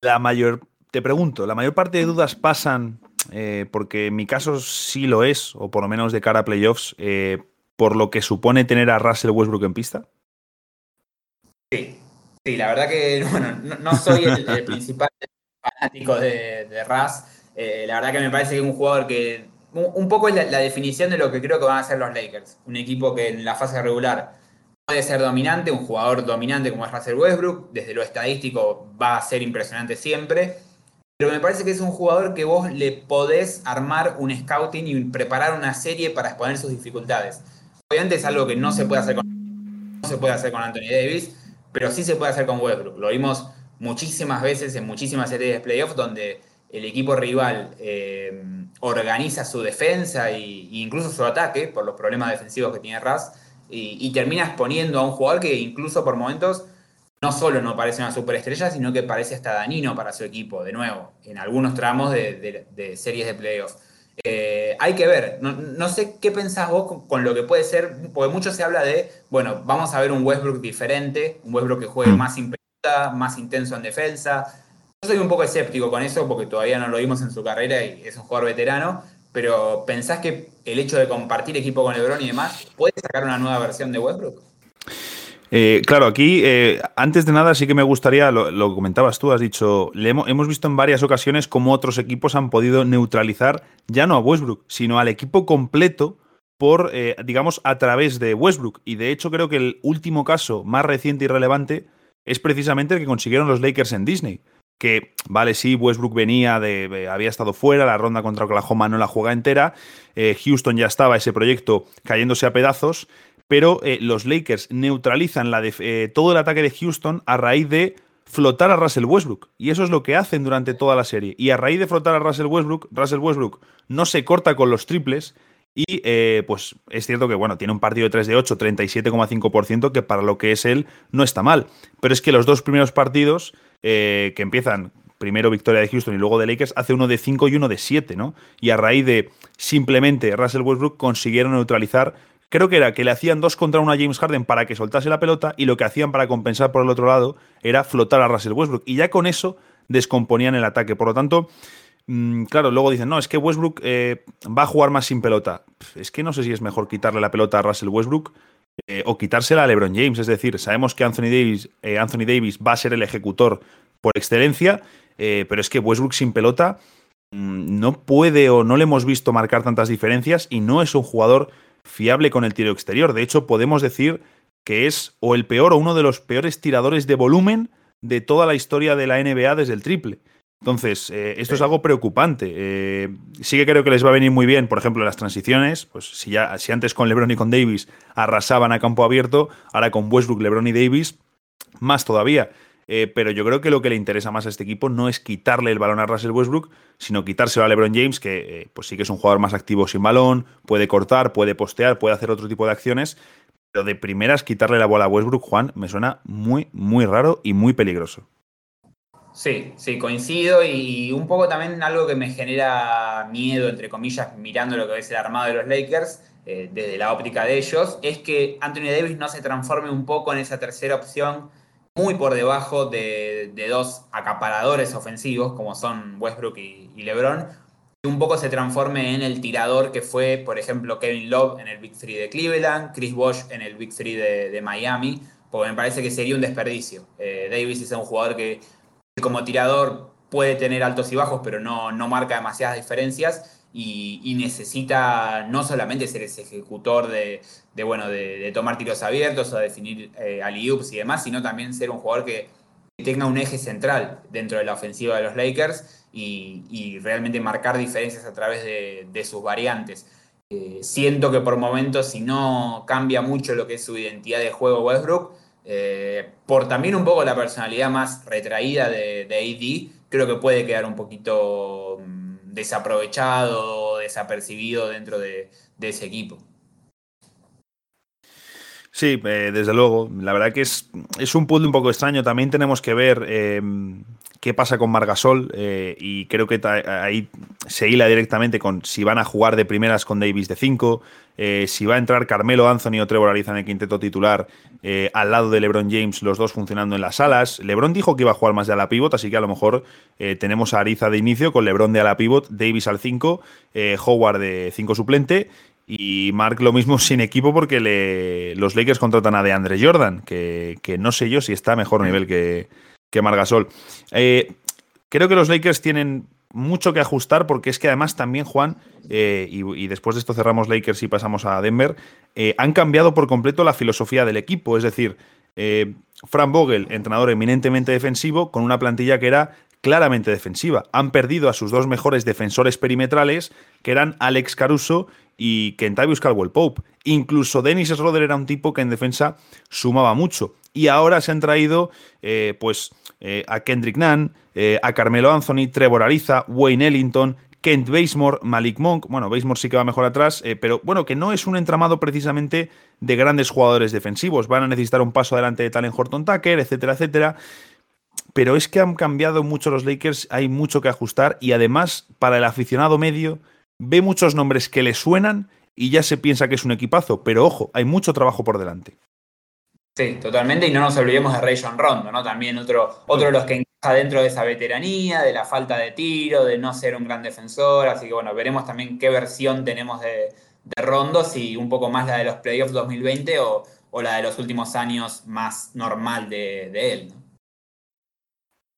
La mayor, te pregunto, la mayor parte de dudas pasan, eh, porque en mi caso sí lo es, o por lo menos de cara a playoffs, eh, por lo que supone tener a Russell Westbrook en pista. Sí, sí, la verdad que *laughs* bueno, no, soy el, *laughs* principal fanático de, de Russ. Eh, la verdad que me parece que es un jugador que un, poco es la, definición de lo que creo que van a ser los Lakers. Un equipo que en la fase regular puede ser dominante, un jugador dominante como es Russell Westbrook, desde lo estadístico va a ser impresionante siempre, pero me parece que es un jugador que vos le podés armar un scouting y preparar una serie para exponer sus dificultades. Obviamente es algo que no se puede hacer con, se puede hacer con Anthony Davis, pero sí se puede hacer con Westbrook. Lo vimos muchísimas veces en muchísimas series de playoffs donde el equipo rival eh, organiza su defensa e incluso su ataque por los problemas defensivos que tiene Russ y, terminas poniendo a un jugador que incluso por momentos no solo no parece una superestrella, sino que parece hasta danino para su equipo, de nuevo, en algunos tramos de, series de playoffs. Eh, hay que ver, no, sé qué pensás vos con, lo que puede ser, porque mucho se habla de, bueno, vamos a ver un Westbrook diferente, un Westbrook que juegue mm. más impecable, más intenso en defensa. Yo soy un poco escéptico con eso porque todavía no lo vimos en su carrera y es un jugador veterano, pero ¿pensás que el hecho de compartir equipo con LeBron y demás puede sacar una nueva versión de Westbrook? Eh, claro, aquí, eh, antes de nada, sí que me gustaría, lo, comentabas tú, has dicho, hemos, visto en varias ocasiones cómo otros equipos han podido neutralizar ya no a Westbrook, sino al equipo completo por, eh, digamos, a través de Westbrook. Y de hecho creo que el último caso más reciente y relevante es precisamente el que consiguieron los Lakers en Disney que, vale, sí, Westbrook venía de, había estado fuera, la ronda contra Oklahoma no la juega entera, eh, Houston ya estaba ese proyecto cayéndose a pedazos, pero eh, los Lakers neutralizan la eh, todo el ataque de Houston a raíz de flotar a Russell Westbrook. Y eso es lo que hacen durante toda la serie. Y a raíz de flotar a Russell Westbrook, Russell Westbrook no se corta con los triples. Y pues es cierto que bueno, tiene un partido de 3 de 8, 37,5%, que para lo que es él no está mal. Pero es que los dos primeros partidos eh, que empiezan primero victoria de Houston y luego de Lakers, hace uno de 5 y uno de 7, ¿no? Y a raíz de simplemente Russell Westbrook consiguieron neutralizar, creo que era que le hacían dos contra uno a James Harden para que soltase la pelota y lo que hacían para compensar por el otro lado era flotar a Russell Westbrook. Y ya con eso descomponían el ataque. Por lo tanto, mm, claro, luego dicen, no, es que Westbrook eh, va a jugar más sin pelota. Es que no sé si es mejor quitarle la pelota a Russell Westbrook eh, o quitársela a LeBron James. Es decir, sabemos que Anthony Davis, eh, Anthony Davis va a ser el ejecutor por excelencia, eh, pero es que Westbrook sin pelota mm, no puede o no le hemos visto marcar tantas diferencias y no es un jugador fiable con el tiro exterior. De hecho, podemos decir que es o el peor o uno de los peores tiradores de volumen de toda la historia de la NBA desde el triple. Entonces, eh, esto es algo preocupante. Eh, sí que creo que les va a venir muy bien, por ejemplo, las transiciones. Pues si ya, si antes con LeBron y con Davis arrasaban a campo abierto, ahora con Westbrook, LeBron y Davis, más todavía. Eh, pero yo creo que lo que le interesa más a este equipo no es quitarle el balón a Russell Westbrook, sino quitárselo a LeBron James, que pues sí que es un jugador más activo sin balón, puede cortar, puede postear, puede hacer otro tipo de acciones. Pero de primeras, quitarle la bola a Westbrook, Juan, me suena muy, muy raro y muy peligroso. Sí, sí, coincido y un poco también algo que me genera miedo, entre comillas, mirando lo que es el armado de los Lakers, eh, desde la óptica de ellos, es que Anthony Davis no se transforme un poco en esa tercera opción muy por debajo de, dos acaparadores ofensivos como son Westbrook y, LeBron, y un poco se transforme en el tirador que fue, por ejemplo, Kevin Love en el Big Three de Cleveland, Chris Bosh en el Big Three de, Miami, porque me parece que sería un desperdicio. Eh, Davis es un jugador que como tirador puede tener altos y bajos, pero no, no marca demasiadas diferencias y, necesita no solamente ser ese ejecutor de, bueno, de, tomar tiros abiertos o definir eh, y demás, sino también ser un jugador que, tenga un eje central dentro de la ofensiva de los Lakers y, realmente marcar diferencias a través de, sus variantes. Eh, siento que por momentos, si no cambia mucho lo que es su identidad de juego Westbrook, eh, por también un poco la personalidad más retraída de, AD, creo que puede quedar un poquito mm, desaprovechado, desapercibido dentro de, ese equipo. Sí, eh, desde luego. La verdad que es, es un punto un poco extraño. También tenemos que ver eh, qué pasa con Margasol eh, y creo que ahí se hila directamente con si van a jugar de primeras con Davis de 5, eh, si va a entrar Carmelo Anthony o Trevor Ariza en el quinteto titular eh, al lado de LeBron James, los dos funcionando en las alas. LeBron dijo que iba a jugar más de ala pivot, así que a lo mejor tenemos a Ariza de inicio con LeBron de ala pivot, Davis al 5, Howard de 5 suplente y Mark lo mismo *laughs* sin equipo porque le, los Lakers contratan a DeAndre Jordan, que, que no sé yo si está a mejor nivel que que Margasol. Eh, creo que los Lakers tienen mucho que ajustar porque es que además también, Juan, eh, y, después de esto cerramos Lakers y pasamos a Denver, eh, han cambiado por completo la filosofía del equipo. Es decir, Frank Vogel, entrenador eminentemente defensivo, con una plantilla que era claramente defensiva. Han perdido a sus dos mejores defensores perimetrales, que eran Alex Caruso y Kentavious Caldwell Pope. Incluso Dennis Schroeder era un tipo que en defensa sumaba mucho. Y ahora se han traído, pues, eh, a Kendrick Nunn, eh, a Carmelo Anthony, Trevor Ariza, Wayne Ellington, Kent Basemore, Malik Monk. Bueno, Basemore sí que va mejor atrás, eh, pero bueno, que no es un entramado precisamente de grandes jugadores defensivos. Van a necesitar un paso adelante de Talen Horton Tucker, etcétera, etcétera. Pero es que han cambiado mucho los Lakers, hay mucho que ajustar y además, para el aficionado medio, ve muchos nombres que le suenan y ya se piensa que es un equipazo. Pero ojo, hay mucho trabajo por delante. Sí, totalmente, y no nos olvidemos de Rayon Rondo, ¿no? También otro, otro de los que encaja dentro de esa veteranía, de la falta de tiro, de no ser un gran defensor, así que bueno, veremos también qué versión tenemos de, Rondo, si un poco más la de los playoffs 2020 o, la de los últimos años más normal de, él. ¿no?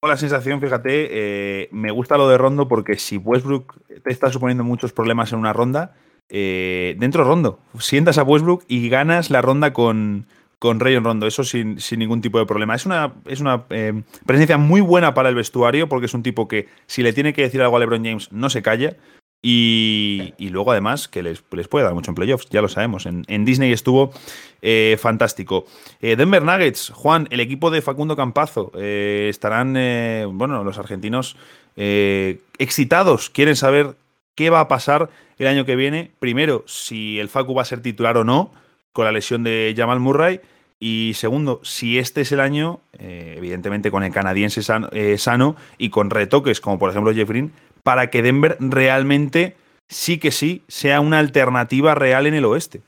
La sensación, fíjate, eh, me gusta lo de Rondo porque si Westbrook te está suponiendo muchos problemas en una ronda, eh, dentro Rondo, sientas a Westbrook y ganas la ronda con, con Rayon Rondo, eso sin, ningún tipo de problema. Es una, es una eh, presencia muy buena para el vestuario, porque es un tipo que si le tiene que decir algo a LeBron James, no se calla. Y, luego, además, que les, puede dar mucho en playoffs, ya lo sabemos. En, Disney estuvo eh, fantástico. Eh, Denver Nuggets, Juan, el equipo de Facundo Campazo, estarán, bueno, los argentinos excitados, quieren saber qué va a pasar el año que viene. Primero, si el Facu va a ser titular o no, con la lesión de Jamal Murray. Y segundo, si este es el año, eh, evidentemente con el canadiense eh, sano, y con retoques como por ejemplo Jeff para que Denver realmente sí que sí sea una alternativa real en el oeste.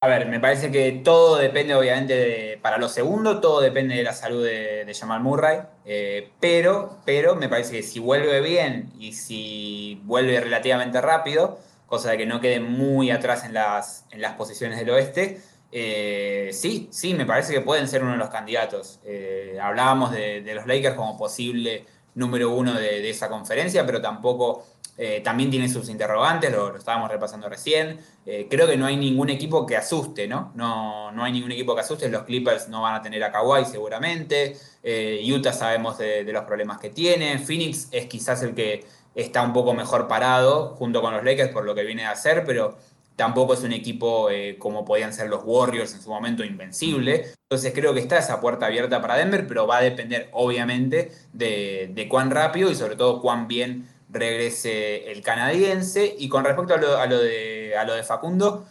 A ver, me parece que todo depende, obviamente, de, para lo segundo, todo depende de la salud de, Jamal Murray, eh, pero, pero me parece que si vuelve bien y si vuelve relativamente rápido, cosa de que no quede muy atrás en las, en las posiciones del oeste. Eh, sí, sí, me parece que pueden ser uno de los candidatos. Eh, hablábamos de, los Lakers como posible número uno de, esa conferencia, pero tampoco eh, también tiene sus interrogantes, lo, estábamos repasando recién. Eh, creo que no hay ningún equipo que asuste, ¿no? ¿no? No hay ningún equipo que asuste. Los Clippers no van a tener a Kawhi seguramente. Eh, Utah sabemos de, los problemas que tiene. Phoenix es quizás el que está un poco mejor parado junto con los Lakers por lo que viene a hacer, pero tampoco es un equipo como podían ser los Warriors en su momento invencible. Entonces creo que está esa puerta abierta para Denver, pero va a depender obviamente de, de cuán rápido y sobre todo cuán bien regrese el canadiense. Y con respecto a lo, de, a lo de Facundo,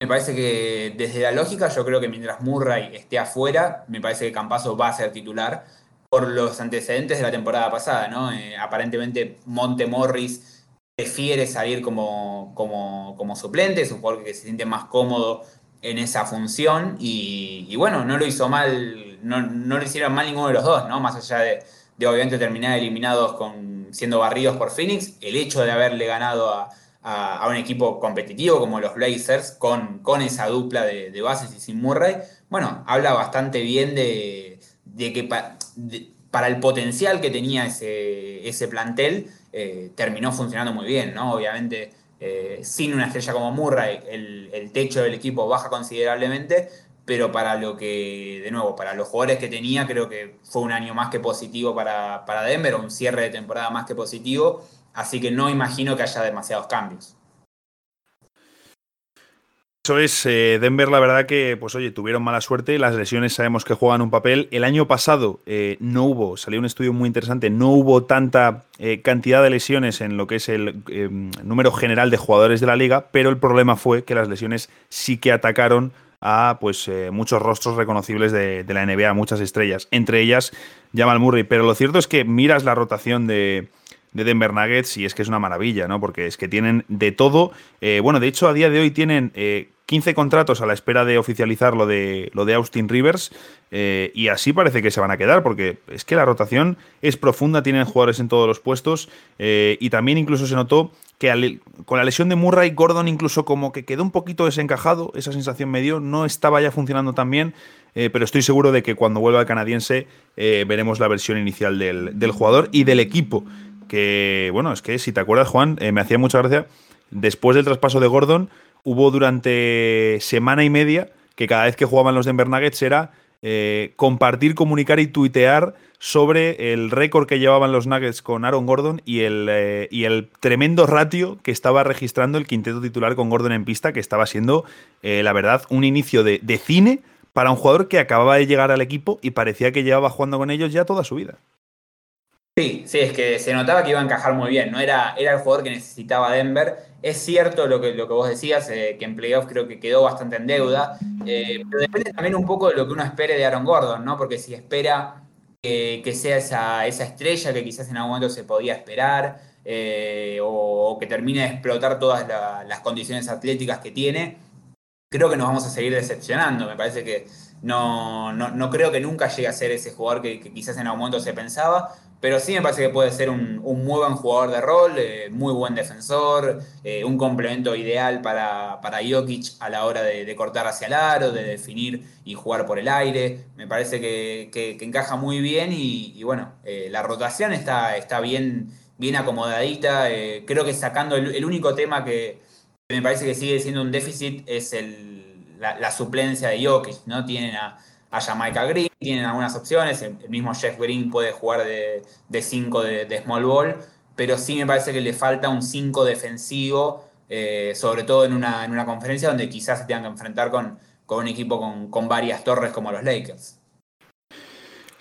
me parece que desde la lógica, yo creo que mientras Murray esté afuera, me parece que Campaso va a ser titular por los antecedentes de la temporada pasada, ¿no? Eh, aparentemente Monte Morris prefiere salir como, como, como, suplente, es un jugador que se siente más cómodo en esa función y, bueno, no lo hizo mal, no, no, lo hicieron mal ninguno de los dos, ¿no? Más allá de, de obviamente terminar eliminados con, siendo barridos por Phoenix, el hecho de haberle ganado a, un equipo competitivo como los Blazers, con, con esa dupla de, bases y sin Murray, bueno, habla bastante bien de, que para el potencial que tenía ese, ese plantel, eh, terminó funcionando muy bien, ¿no? Obviamente, eh, sin una estrella como Murray, el, el techo del equipo baja considerablemente, pero para lo que, de nuevo, para los jugadores que tenía, creo que fue un año más que positivo para, para Denver, un cierre de temporada más que positivo, así que no imagino que haya demasiados cambios. Eso es, eh, Denver la verdad que, pues oye, tuvieron mala suerte, las lesiones sabemos que juegan un papel. El año pasado eh, no hubo, salió un estudio muy interesante, no hubo tanta eh, cantidad de lesiones en lo que es el número general de jugadores de la liga, pero el problema fue que las lesiones sí que atacaron a pues muchos rostros reconocibles de, la NBA, muchas estrellas, entre ellas Jamal Murray. Pero lo cierto es que miras la rotación de, Denver Nuggets y es que es una maravilla, ¿no? Porque es que tienen de todo. Eh, bueno, de hecho, a día de hoy tienen 15 eh, contratos a la espera de oficializar lo de, lo de Austin Rivers y así parece que se van a quedar porque es que la rotación es profunda, tienen jugadores en todos los puestos y también incluso se notó que con la lesión de Murray, Gordon incluso como que quedó un poquito desencajado, esa sensación me dio, no estaba ya funcionando tan bien, eh, pero estoy seguro de que cuando vuelva el canadiense eh, veremos la versión inicial del, jugador y del equipo, que bueno, es que si te acuerdas Juan, eh, me hacía mucha gracia, después del traspaso de Gordon, hubo durante semana y media que cada vez que jugaban los Denver Nuggets era compartir, comunicar y tuitear sobre el récord que llevaban los Nuggets con Aaron Gordon y el, eh, y el tremendo ratio que estaba registrando el quinteto titular con Gordon en pista, que estaba siendo, eh, la verdad, un inicio de, cine para un jugador que acababa de llegar al equipo y parecía que llevaba jugando con ellos ya toda su vida. Sí, sí, es que se notaba que iba a encajar muy bien, ¿no? Era, era el jugador que necesitaba Denver. Es cierto lo que, lo que vos decías, eh, que en playoffs creo que quedó bastante en deuda, pero depende también un poco de lo que uno espere de Aaron Gordon, ¿no? Porque si espera que, sea esa, esa, estrella que quizás en algún momento se podía esperar, eh, o, que termine de explotar todas las condiciones atléticas que tiene, creo que nos vamos a seguir decepcionando. Me parece que no, no, creo que nunca llegue a ser ese jugador que, que, quizás en algún momento se pensaba, pero sí me parece que puede ser un, muy buen jugador de rol, eh, muy buen defensor, eh, un complemento ideal para, para Jokic a la hora de, cortar hacia el aro, de definir y jugar por el aire. Me parece que, encaja muy bien y, bueno, eh, la rotación está, está bien, bien acomodadita. creo que sacando el, único tema que me parece que sigue siendo un déficit es el, la, suplencia de Jokic, ¿no? Tienen a a Jamaica Green, tienen algunas opciones, el, mismo Jeff Green puede jugar de 5 de, small ball, pero sí me parece que le falta un 5 defensivo, eh, sobre todo en una, en una, conferencia donde quizás se tengan que enfrentar con, con un equipo con, varias torres como los Lakers.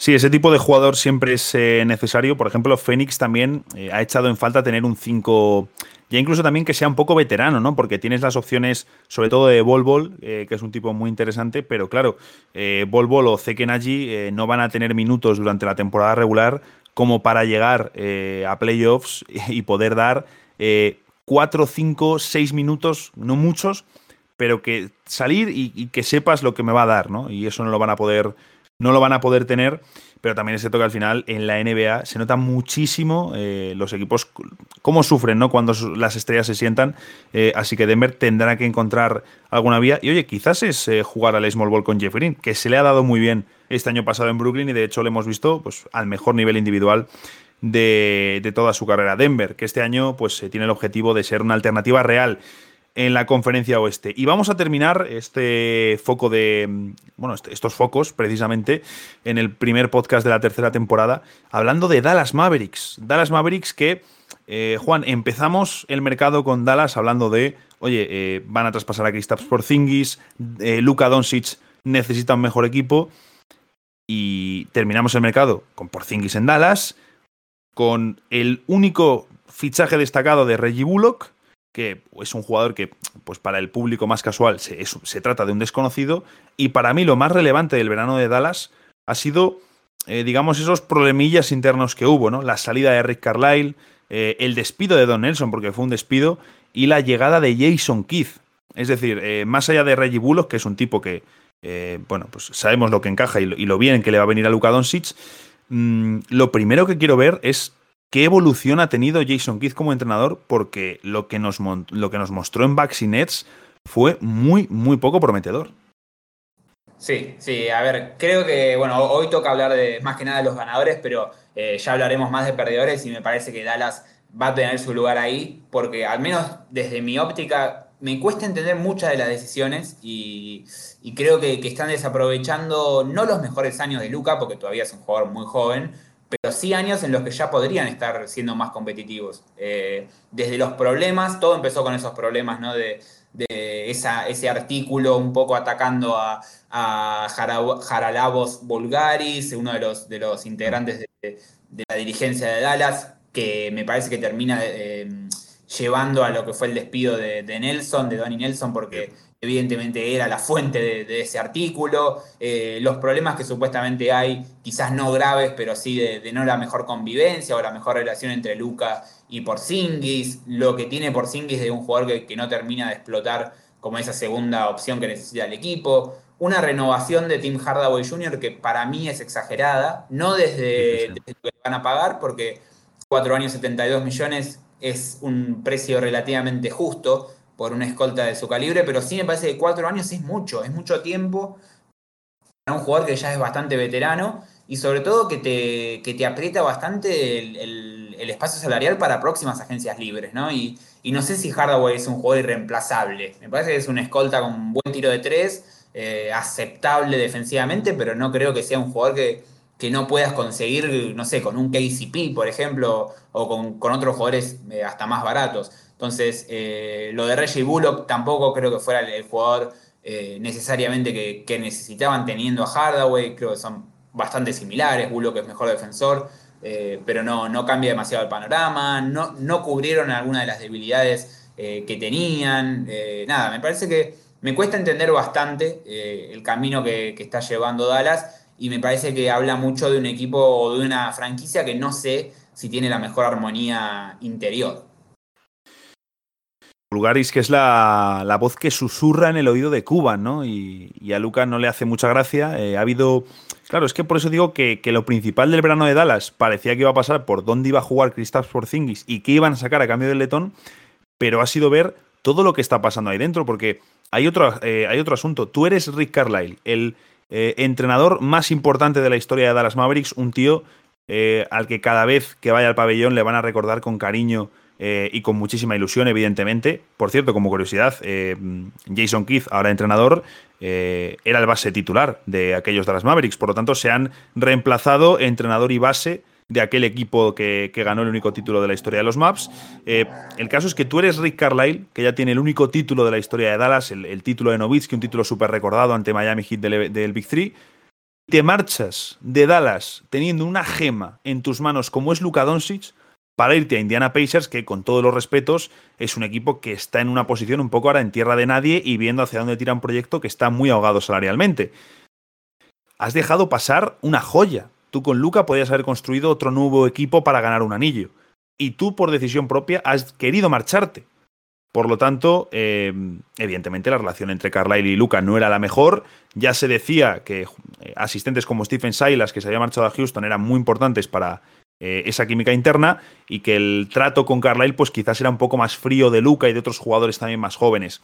Sí, ese tipo de jugador siempre es eh, necesario. Por ejemplo, Phoenix también eh, ha echado en falta tener un 5 ya incluso también que sea un poco veterano, ¿no? Porque tienes las opciones, sobre todo de Bol Bol, eh, que es un tipo muy interesante, pero claro, eh, Bol Bol o Zekenaji eh, no van a tener minutos durante la temporada regular como para llegar a playoffs y poder dar 4, 5, 6 minutos, no muchos, pero que salir y, y, que sepas lo que me va a dar, ¿no? Y eso no lo van a poder, no lo van a poder tener pero también es cierto que al final en la NBA se nota muchísimo eh, los equipos cómo sufren ¿no? cuando las estrellas se sientan. Eh, así que Denver tendrá que encontrar alguna vía. Y oye, quizás es eh, jugar al Small Ball con Jeff Green, que se le ha dado muy bien este año pasado en Brooklyn y de hecho lo hemos visto pues, al mejor nivel individual de, toda su carrera. Denver, que este año pues, tiene el objetivo de ser una alternativa real en la conferencia oeste. Y vamos a terminar este foco de. Bueno, este, estos focos, precisamente, en el primer podcast de la tercera temporada, hablando de Dallas Mavericks. Dallas Mavericks que. Eh, Juan, empezamos el mercado con Dallas hablando de, oye, eh, van a traspasar a Kristaps Porzingis, eh, Luka Doncic necesita un mejor equipo y terminamos el mercado con Porzingis en Dallas, con el único fichaje destacado de Reggie Bullock, que es un jugador que, pues para el público más casual, se, se trata de un desconocido. Y para mí lo más relevante del verano de Dallas ha sido, eh, digamos, esos problemillas internos que hubo, ¿no? La salida de Rick Carlisle, eh, el despido de Don Nelson, porque fue un despido, y la llegada de Jason Keith. Es decir, eh, más allá de Reggie Bullock, que es un tipo que, bueno, pues sabemos lo que encaja y lo, bien que le va a venir a Luka Doncic, mm, lo primero que quiero ver es qué evolución ha tenido Jason Kidd como entrenador, porque lo que nos, lo que nos mostró en Nets fue muy, muy poco prometedor. Sí, sí, a ver, creo que, bueno, hoy toca hablar de más que nada de los ganadores, pero eh, ya hablaremos más de perdedores y me parece que Dallas va a tener su lugar ahí, porque al menos desde mi óptica me cuesta entender muchas de las decisiones y, creo que, están desaprovechando no los mejores años de Luca, porque todavía es un jugador muy joven, pero sí años en los que ya podrían estar siendo más competitivos. Eh, desde los problemas, todo empezó con esos problemas, ¿no? De, ese artículo un poco atacando a, a Jaralabos Bulgaris, uno de los, de los integrantes de, la dirigencia de Dallas, que me parece que termina eh, llevando a lo que fue el despido de, Nelson, de Donnie Nelson, porque evidentemente era la fuente de, ese artículo, eh, los problemas que supuestamente hay, quizás no graves, pero sí de, no la mejor convivencia o la mejor relación entre Luca y Porzingis, lo que tiene Porzingis de un jugador que, no termina de explotar como esa segunda opción que necesita el equipo, una renovación de Tim Hardaway Jr. que para mí es exagerada, no desde, desde lo que van a pagar, porque 4 años 72 millones es un precio relativamente justo, por una escolta de su calibre, pero sí me parece que cuatro años es mucho, es mucho tiempo para un jugador que ya es bastante veterano y sobre todo que te, que te aprieta bastante el, espacio salarial para próximas agencias libres, ¿no? Y, no sé si Hardaway es un jugador irreemplazable. Me parece que es una escolta con un buen tiro de tres, eh, aceptable defensivamente, pero no creo que sea un jugador que, que no puedas conseguir, no sé, con un KCP, por ejemplo, o con, otros jugadores eh, hasta más baratos. Entonces, eh, lo de Reggie Bullock tampoco creo que fuera el, jugador eh, necesariamente que, necesitaban teniendo a Hardaway, creo que son bastante similares, Bullock es mejor defensor, eh, pero no, no cambia demasiado el panorama, no, no cubrieron algunas de las debilidades que tenían, nada, me parece que me cuesta entender bastante el camino que, que está llevando Dallas y me parece que habla mucho de un equipo o de una franquicia que no sé si tiene la mejor armonía interior. Lugaris, que es la, voz que susurra en el oído de Cuba, ¿no? Y, a Luca no le hace mucha gracia. Eh, ha habido. Claro, es que por eso digo que, lo principal del verano de Dallas parecía que iba a pasar por dónde iba a jugar Kristaps Porzingis y qué iban a sacar a cambio del letón, pero ha sido ver todo lo que está pasando ahí dentro, porque hay otro, eh, hay otro asunto. Tú eres Rick Carlisle, el eh, entrenador más importante de la historia de Dallas Mavericks, un tío al que cada vez que vaya al pabellón le van a recordar con cariño eh, y con muchísima ilusión, evidentemente. Por cierto, como curiosidad, eh, Jason Keith, ahora entrenador, eh, era el base titular de aquellos de las Mavericks. Por lo tanto, se han reemplazado entrenador y base de aquel equipo que, ganó el único título de la historia de los Maps. el caso es que tú eres Rick Carlisle, que ya tiene el único título de la historia de Dallas, el, título de Nowitzki, un título súper recordado ante Miami Heat del, del Big Three. Te marchas de Dallas teniendo una gema en tus manos como es Luka Doncic para irte a Indiana Pacers, que con todos los respetos es un equipo que está en una posición un poco ahora en tierra de nadie y viendo hacia dónde tira un proyecto que está muy ahogado salarialmente. Has dejado pasar una joya. Tú con Luca podías haber construido otro nuevo equipo para ganar un anillo. Y tú, por decisión propia, has querido marcharte. Por lo tanto, eh, evidentemente la relación entre Carlisle y Luca no era la mejor. Ya se decía que eh, asistentes como Stephen Silas, que se había marchado a Houston, eran muy importantes para eh, esa química interna y que el trato con Carlisle pues quizás era un poco más frío de Luca y de otros jugadores también más jóvenes.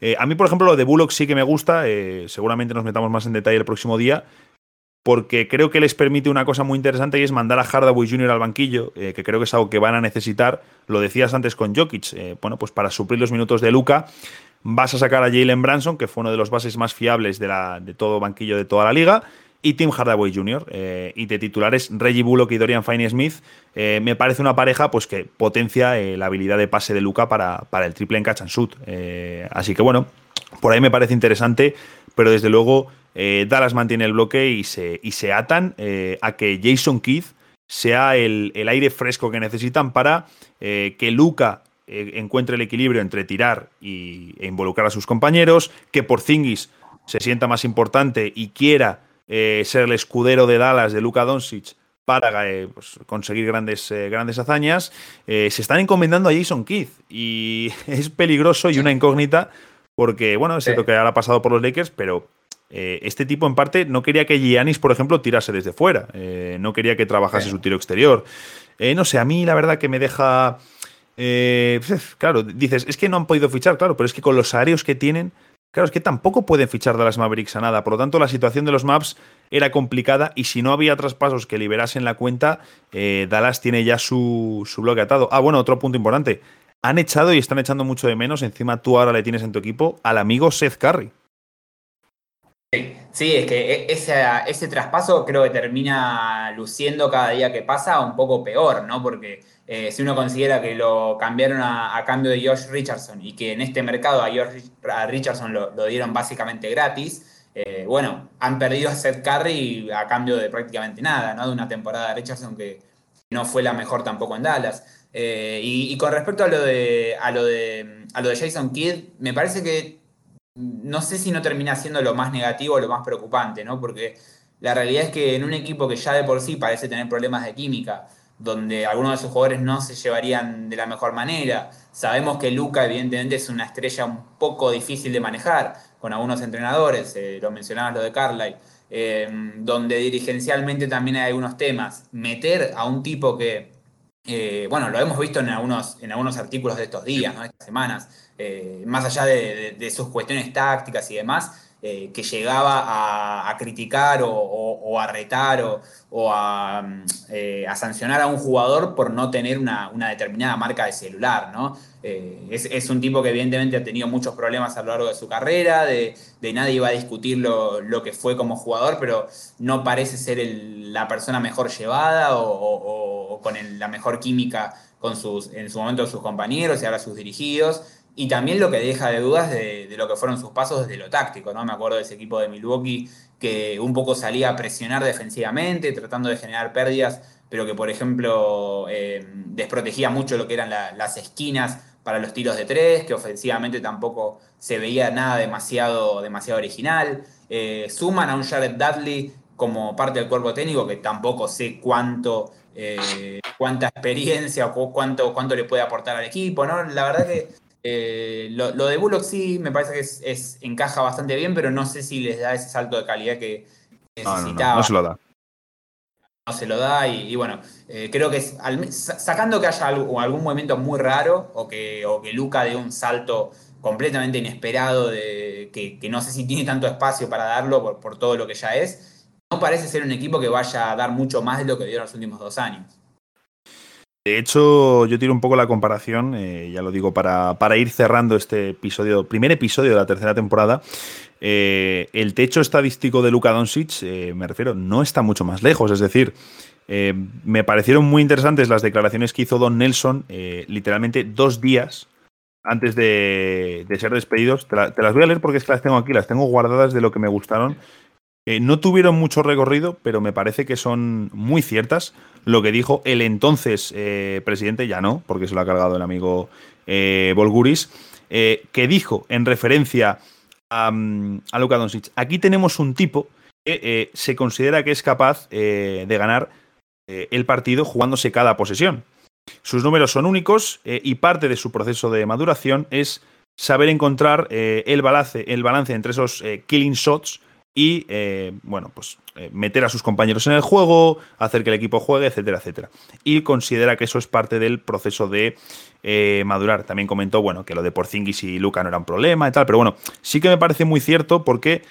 Eh, a mí, por ejemplo, lo de Bullock sí que me gusta, eh, seguramente nos metamos más en detalle el próximo día, porque creo que les permite una cosa muy interesante y es mandar a Hardaway Jr. al banquillo, que creo que es algo que van a necesitar. Lo decías antes con Jokic, bueno, pues para suplir los minutos de Luca, vas a sacar a Jalen Branson, que fue uno de los bases más fiables de todo banquillo de toda la liga, y Tim Hardaway Jr. Eh, y de titulares Reggie Bullock y Dorian Finney Smith. me parece una pareja pues, que potencia la habilidad de pase de Luca para, para, el triple en catch and shoot. así que bueno, por ahí me parece interesante, pero desde luego eh, Dallas mantiene el bloque y se, y se atan eh, a que Jason Keith sea el, aire fresco que necesitan para eh, que Luca encuentre el equilibrio entre tirar y, e involucrar a sus compañeros, que Porzingis se sienta más importante y quiera ser el escudero de Dallas de Luca Doncic para pues, conseguir grandes, grandes hazañas, se están encomendando a Jason Keith y *laughs* es peligroso y una incógnita porque, bueno, es cierto que ahora ha pasado por los Lakers, pero eh, este tipo en parte no quería que Giannis, por ejemplo, tirase desde fuera, eh, no quería que trabajase su tiro exterior. Eh, no sé, a mí la verdad que me deja... claro, dices, es que no han podido fichar, claro, pero es que con los salarios que tienen, claro, es que tampoco pueden fichar Dallas Mavericks a nada. Por lo tanto, la situación de los Maps era complicada y si no había traspasos que liberasen la cuenta, Dallas tiene ya su, su bloque atado. Ah, bueno, otro punto importante. Han echado y están echando mucho de menos. Encima tú ahora le tienes en tu equipo al amigo Seth Curry. Sí, es que e, ese, ese, traspaso creo que termina luciendo cada día que pasa un poco peor, ¿no? Porque eh, si uno considera que lo cambiaron a, cambio de Josh Richardson y que en este mercado a Josh Richardson lo, dieron básicamente gratis, eh, bueno, han perdido a Seth Curry a cambio de prácticamente nada, ¿no? De una temporada de Richardson que no fue la mejor tampoco en Dallas. Eh, y, y, con respecto a lo de a lo de a lo de Jason Kidd, me parece que no sé si no termina siendo lo más negativo o lo más preocupante, ¿no? Porque la realidad es que en un equipo que ya de por sí parece tener problemas de química, donde algunos de sus jugadores no se llevarían de la mejor manera, sabemos que Luca evidentemente es una estrella un poco difícil de manejar con algunos entrenadores, eh, lo mencionabas lo de Carlyle, eh, donde dirigencialmente también hay algunos temas. Meter a un tipo que, eh, bueno, lo hemos visto en algunos, en algunos artículos de estos días, ¿no? estas semanas, más allá de, sus cuestiones tácticas y demás, eh, que llegaba a, criticar o, a retar o, eh, a, sancionar a un jugador por no tener una, determinada marca de celular, ¿no? Es, un tipo que evidentemente ha tenido muchos problemas a lo largo de su carrera, de, nadie iba a discutir lo, que fue como jugador, pero no parece ser la persona mejor llevada o, con la mejor química con sus, en su momento sus compañeros y ahora sus dirigidos. Y también lo que deja de dudas de, lo que fueron sus pasos desde lo táctico, ¿no? Me acuerdo de ese equipo de Milwaukee que un poco salía a presionar defensivamente, tratando de generar pérdidas, pero que, por ejemplo, eh, desprotegía mucho lo que eran las esquinas para los tiros de tres, que ofensivamente tampoco se veía nada demasiado, demasiado original. Eh, suman a un Jared Dudley como parte del cuerpo técnico, que tampoco sé cuánto, eh, cuánta experiencia o cuánto, cuánto le puede aportar al equipo, ¿no? La verdad que eh, lo, de Bullock sí me parece que es, encaja bastante bien, pero no sé si les da ese salto de calidad que necesitaba. No, se lo da. No se lo da y, bueno, eh, creo que sacando que haya algún movimiento muy raro o que, o que Luca dé un salto completamente inesperado de que, no sé si tiene tanto espacio para darlo por, por todo lo que ya es, no parece ser un equipo que vaya a dar mucho más de lo que dieron los últimos dos años. De hecho, yo tiro un poco la comparación, eh, ya lo digo, para, para, ir cerrando este episodio, primer episodio de la tercera temporada. Eh, el techo estadístico de Luka Doncic, eh, me refiero, no está mucho más lejos. Es decir, me parecieron muy interesantes las declaraciones que hizo Don Nelson, literalmente dos días antes de, ser despedidos. Te, te, las voy a leer porque es que las tengo aquí, las tengo guardadas de lo que me gustaron eh, no tuvieron mucho recorrido, pero me parece que son muy ciertas. Lo que dijo el entonces eh, presidente, ya no, porque se lo ha cargado el amigo eh, Volguris, que dijo en referencia a, a Luka Doncic, aquí tenemos un tipo que se considera que es capaz de ganar el partido jugándose cada posesión. Sus números son únicos y parte de su proceso de maduración es saber encontrar el, balance, el balance entre esos killing shots y, eh, bueno, pues eh, meter a sus compañeros en el juego, hacer que el equipo juegue, etcétera, etcétera. Y considera que eso es parte del proceso de eh, madurar. También comentó, bueno, que lo de Porzingis y Luca no era un problema y tal, pero bueno, sí que me parece muy cierto porque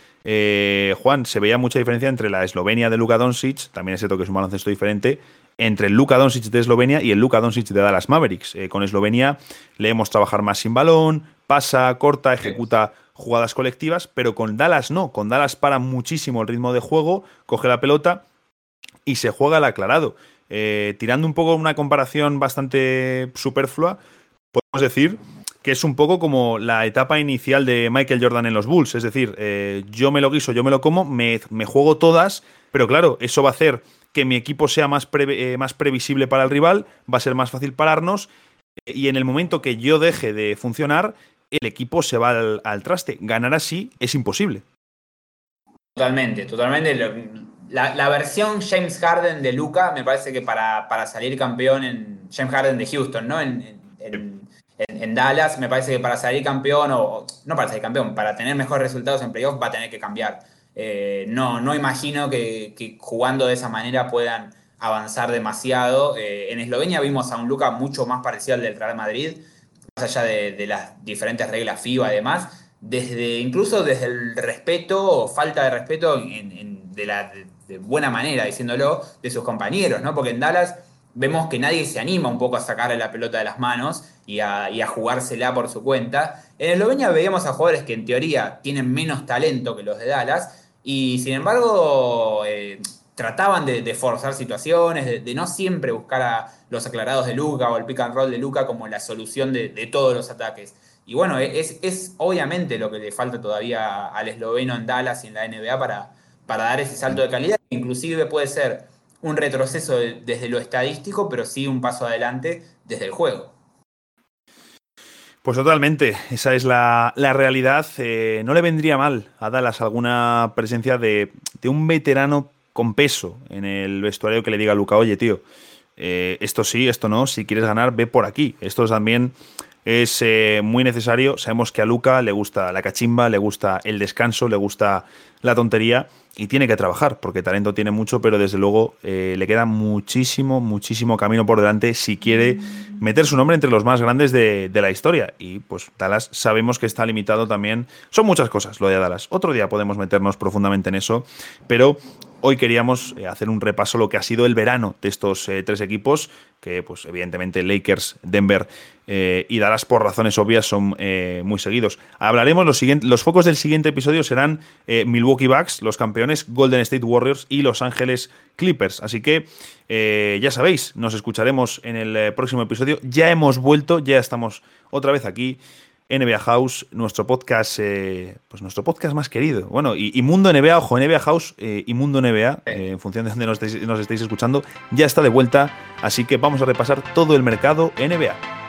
Juan, se veía mucha diferencia entre la Eslovenia de Luka Doncic, también es cierto que es un baloncesto diferente, entre el Luka Doncic de Eslovenia y el Luka Doncic de Dallas Mavericks. Con Eslovenia leemos trabajar más sin balón, pasa, corta, ejecuta jugadas colectivas, pero con Dallas no. Con Dallas para muchísimo el ritmo de juego, coge la pelota y se juega al aclarado. Eh, tirando un poco una comparación bastante superflua, podemos decir que es un poco como la etapa inicial de Michael Jordan en los Bulls. Es decir, eh, yo me lo guiso, yo me lo como, me, juego todas, pero claro, eso va a hacer que mi equipo sea más, eh, más previsible para el rival, va a ser más fácil pararnos, y en el momento que yo deje de funcionar, el equipo se va al, traste. Ganar así es imposible. Totalmente, totalmente. La, versión James Harden de Luca me parece que para, para, salir campeón en James Harden de Houston, ¿no? En, Dallas, me parece que para salir campeón, o no para salir campeón, para tener mejores resultados en playoffs va a tener que cambiar. Eh, no, no imagino que, jugando de esa manera puedan avanzar demasiado. Eh, en Eslovenia vimos a un Luca mucho más parecido al del Real Madrid más allá de, las diferentes reglas FIBA y demás, desde, incluso desde el respeto o falta de respeto de, la, buena manera, diciéndolo, de sus compañeros, ¿no? Porque en Dallas vemos que nadie se anima un poco a sacarle la pelota de las manos y a, jugársela por su cuenta. En Eslovenia veíamos a jugadores que en teoría tienen menos talento que los de Dallas y sin embargo eh, trataban de, forzar situaciones, de, no siempre buscar a los aclarados de Luca o el pick and roll de Luca como la solución de, todos los ataques. Y bueno, es, obviamente lo que le falta todavía al esloveno en Dallas y en la NBA para, para dar ese salto de calidad. Inclusive puede ser un retroceso desde lo estadístico, pero sí un paso adelante desde el juego. Pues totalmente, esa es la, realidad. Eh, no le vendría mal a Dallas alguna presencia de un veterano con peso en el vestuario que le diga a Luca, oye, tío, eh, esto sí, esto no, si quieres ganar, ve por aquí. Esto también es eh, muy necesario. Sabemos que a Luca le gusta la cachimba, le gusta el descanso, le gusta la tontería y tiene que trabajar, porque talento tiene mucho, pero desde luego eh, le queda muchísimo, muchísimo camino por delante si quiere meter su nombre entre los más grandes de, de, la historia. Y pues Dallas sabemos que está limitado también. Son muchas cosas lo de Dallas. Otro día podemos meternos profundamente en eso, pero Hoy queríamos eh, hacer un repaso lo que ha sido el verano de estos eh, tres equipos, que pues evidentemente Lakers, Denver eh, y Dallas por razones obvias son muy seguidos. Hablaremos, los, los focos del siguiente episodio serán Milwaukee Bucks, los campeones, Golden State Warriors y Los Ángeles Clippers. Así que ya sabéis, nos escucharemos en el próximo episodio. Ya hemos vuelto, ya estamos otra vez aquí. NBA House, nuestro podcast, eh, pues nuestro podcast más querido. Bueno, y, Mundo NBA, ojo, NBA House eh, y Mundo NBA, eh, en función de donde nos estéis escuchando, ya está de vuelta. Así que vamos a repasar todo el mercado NBA.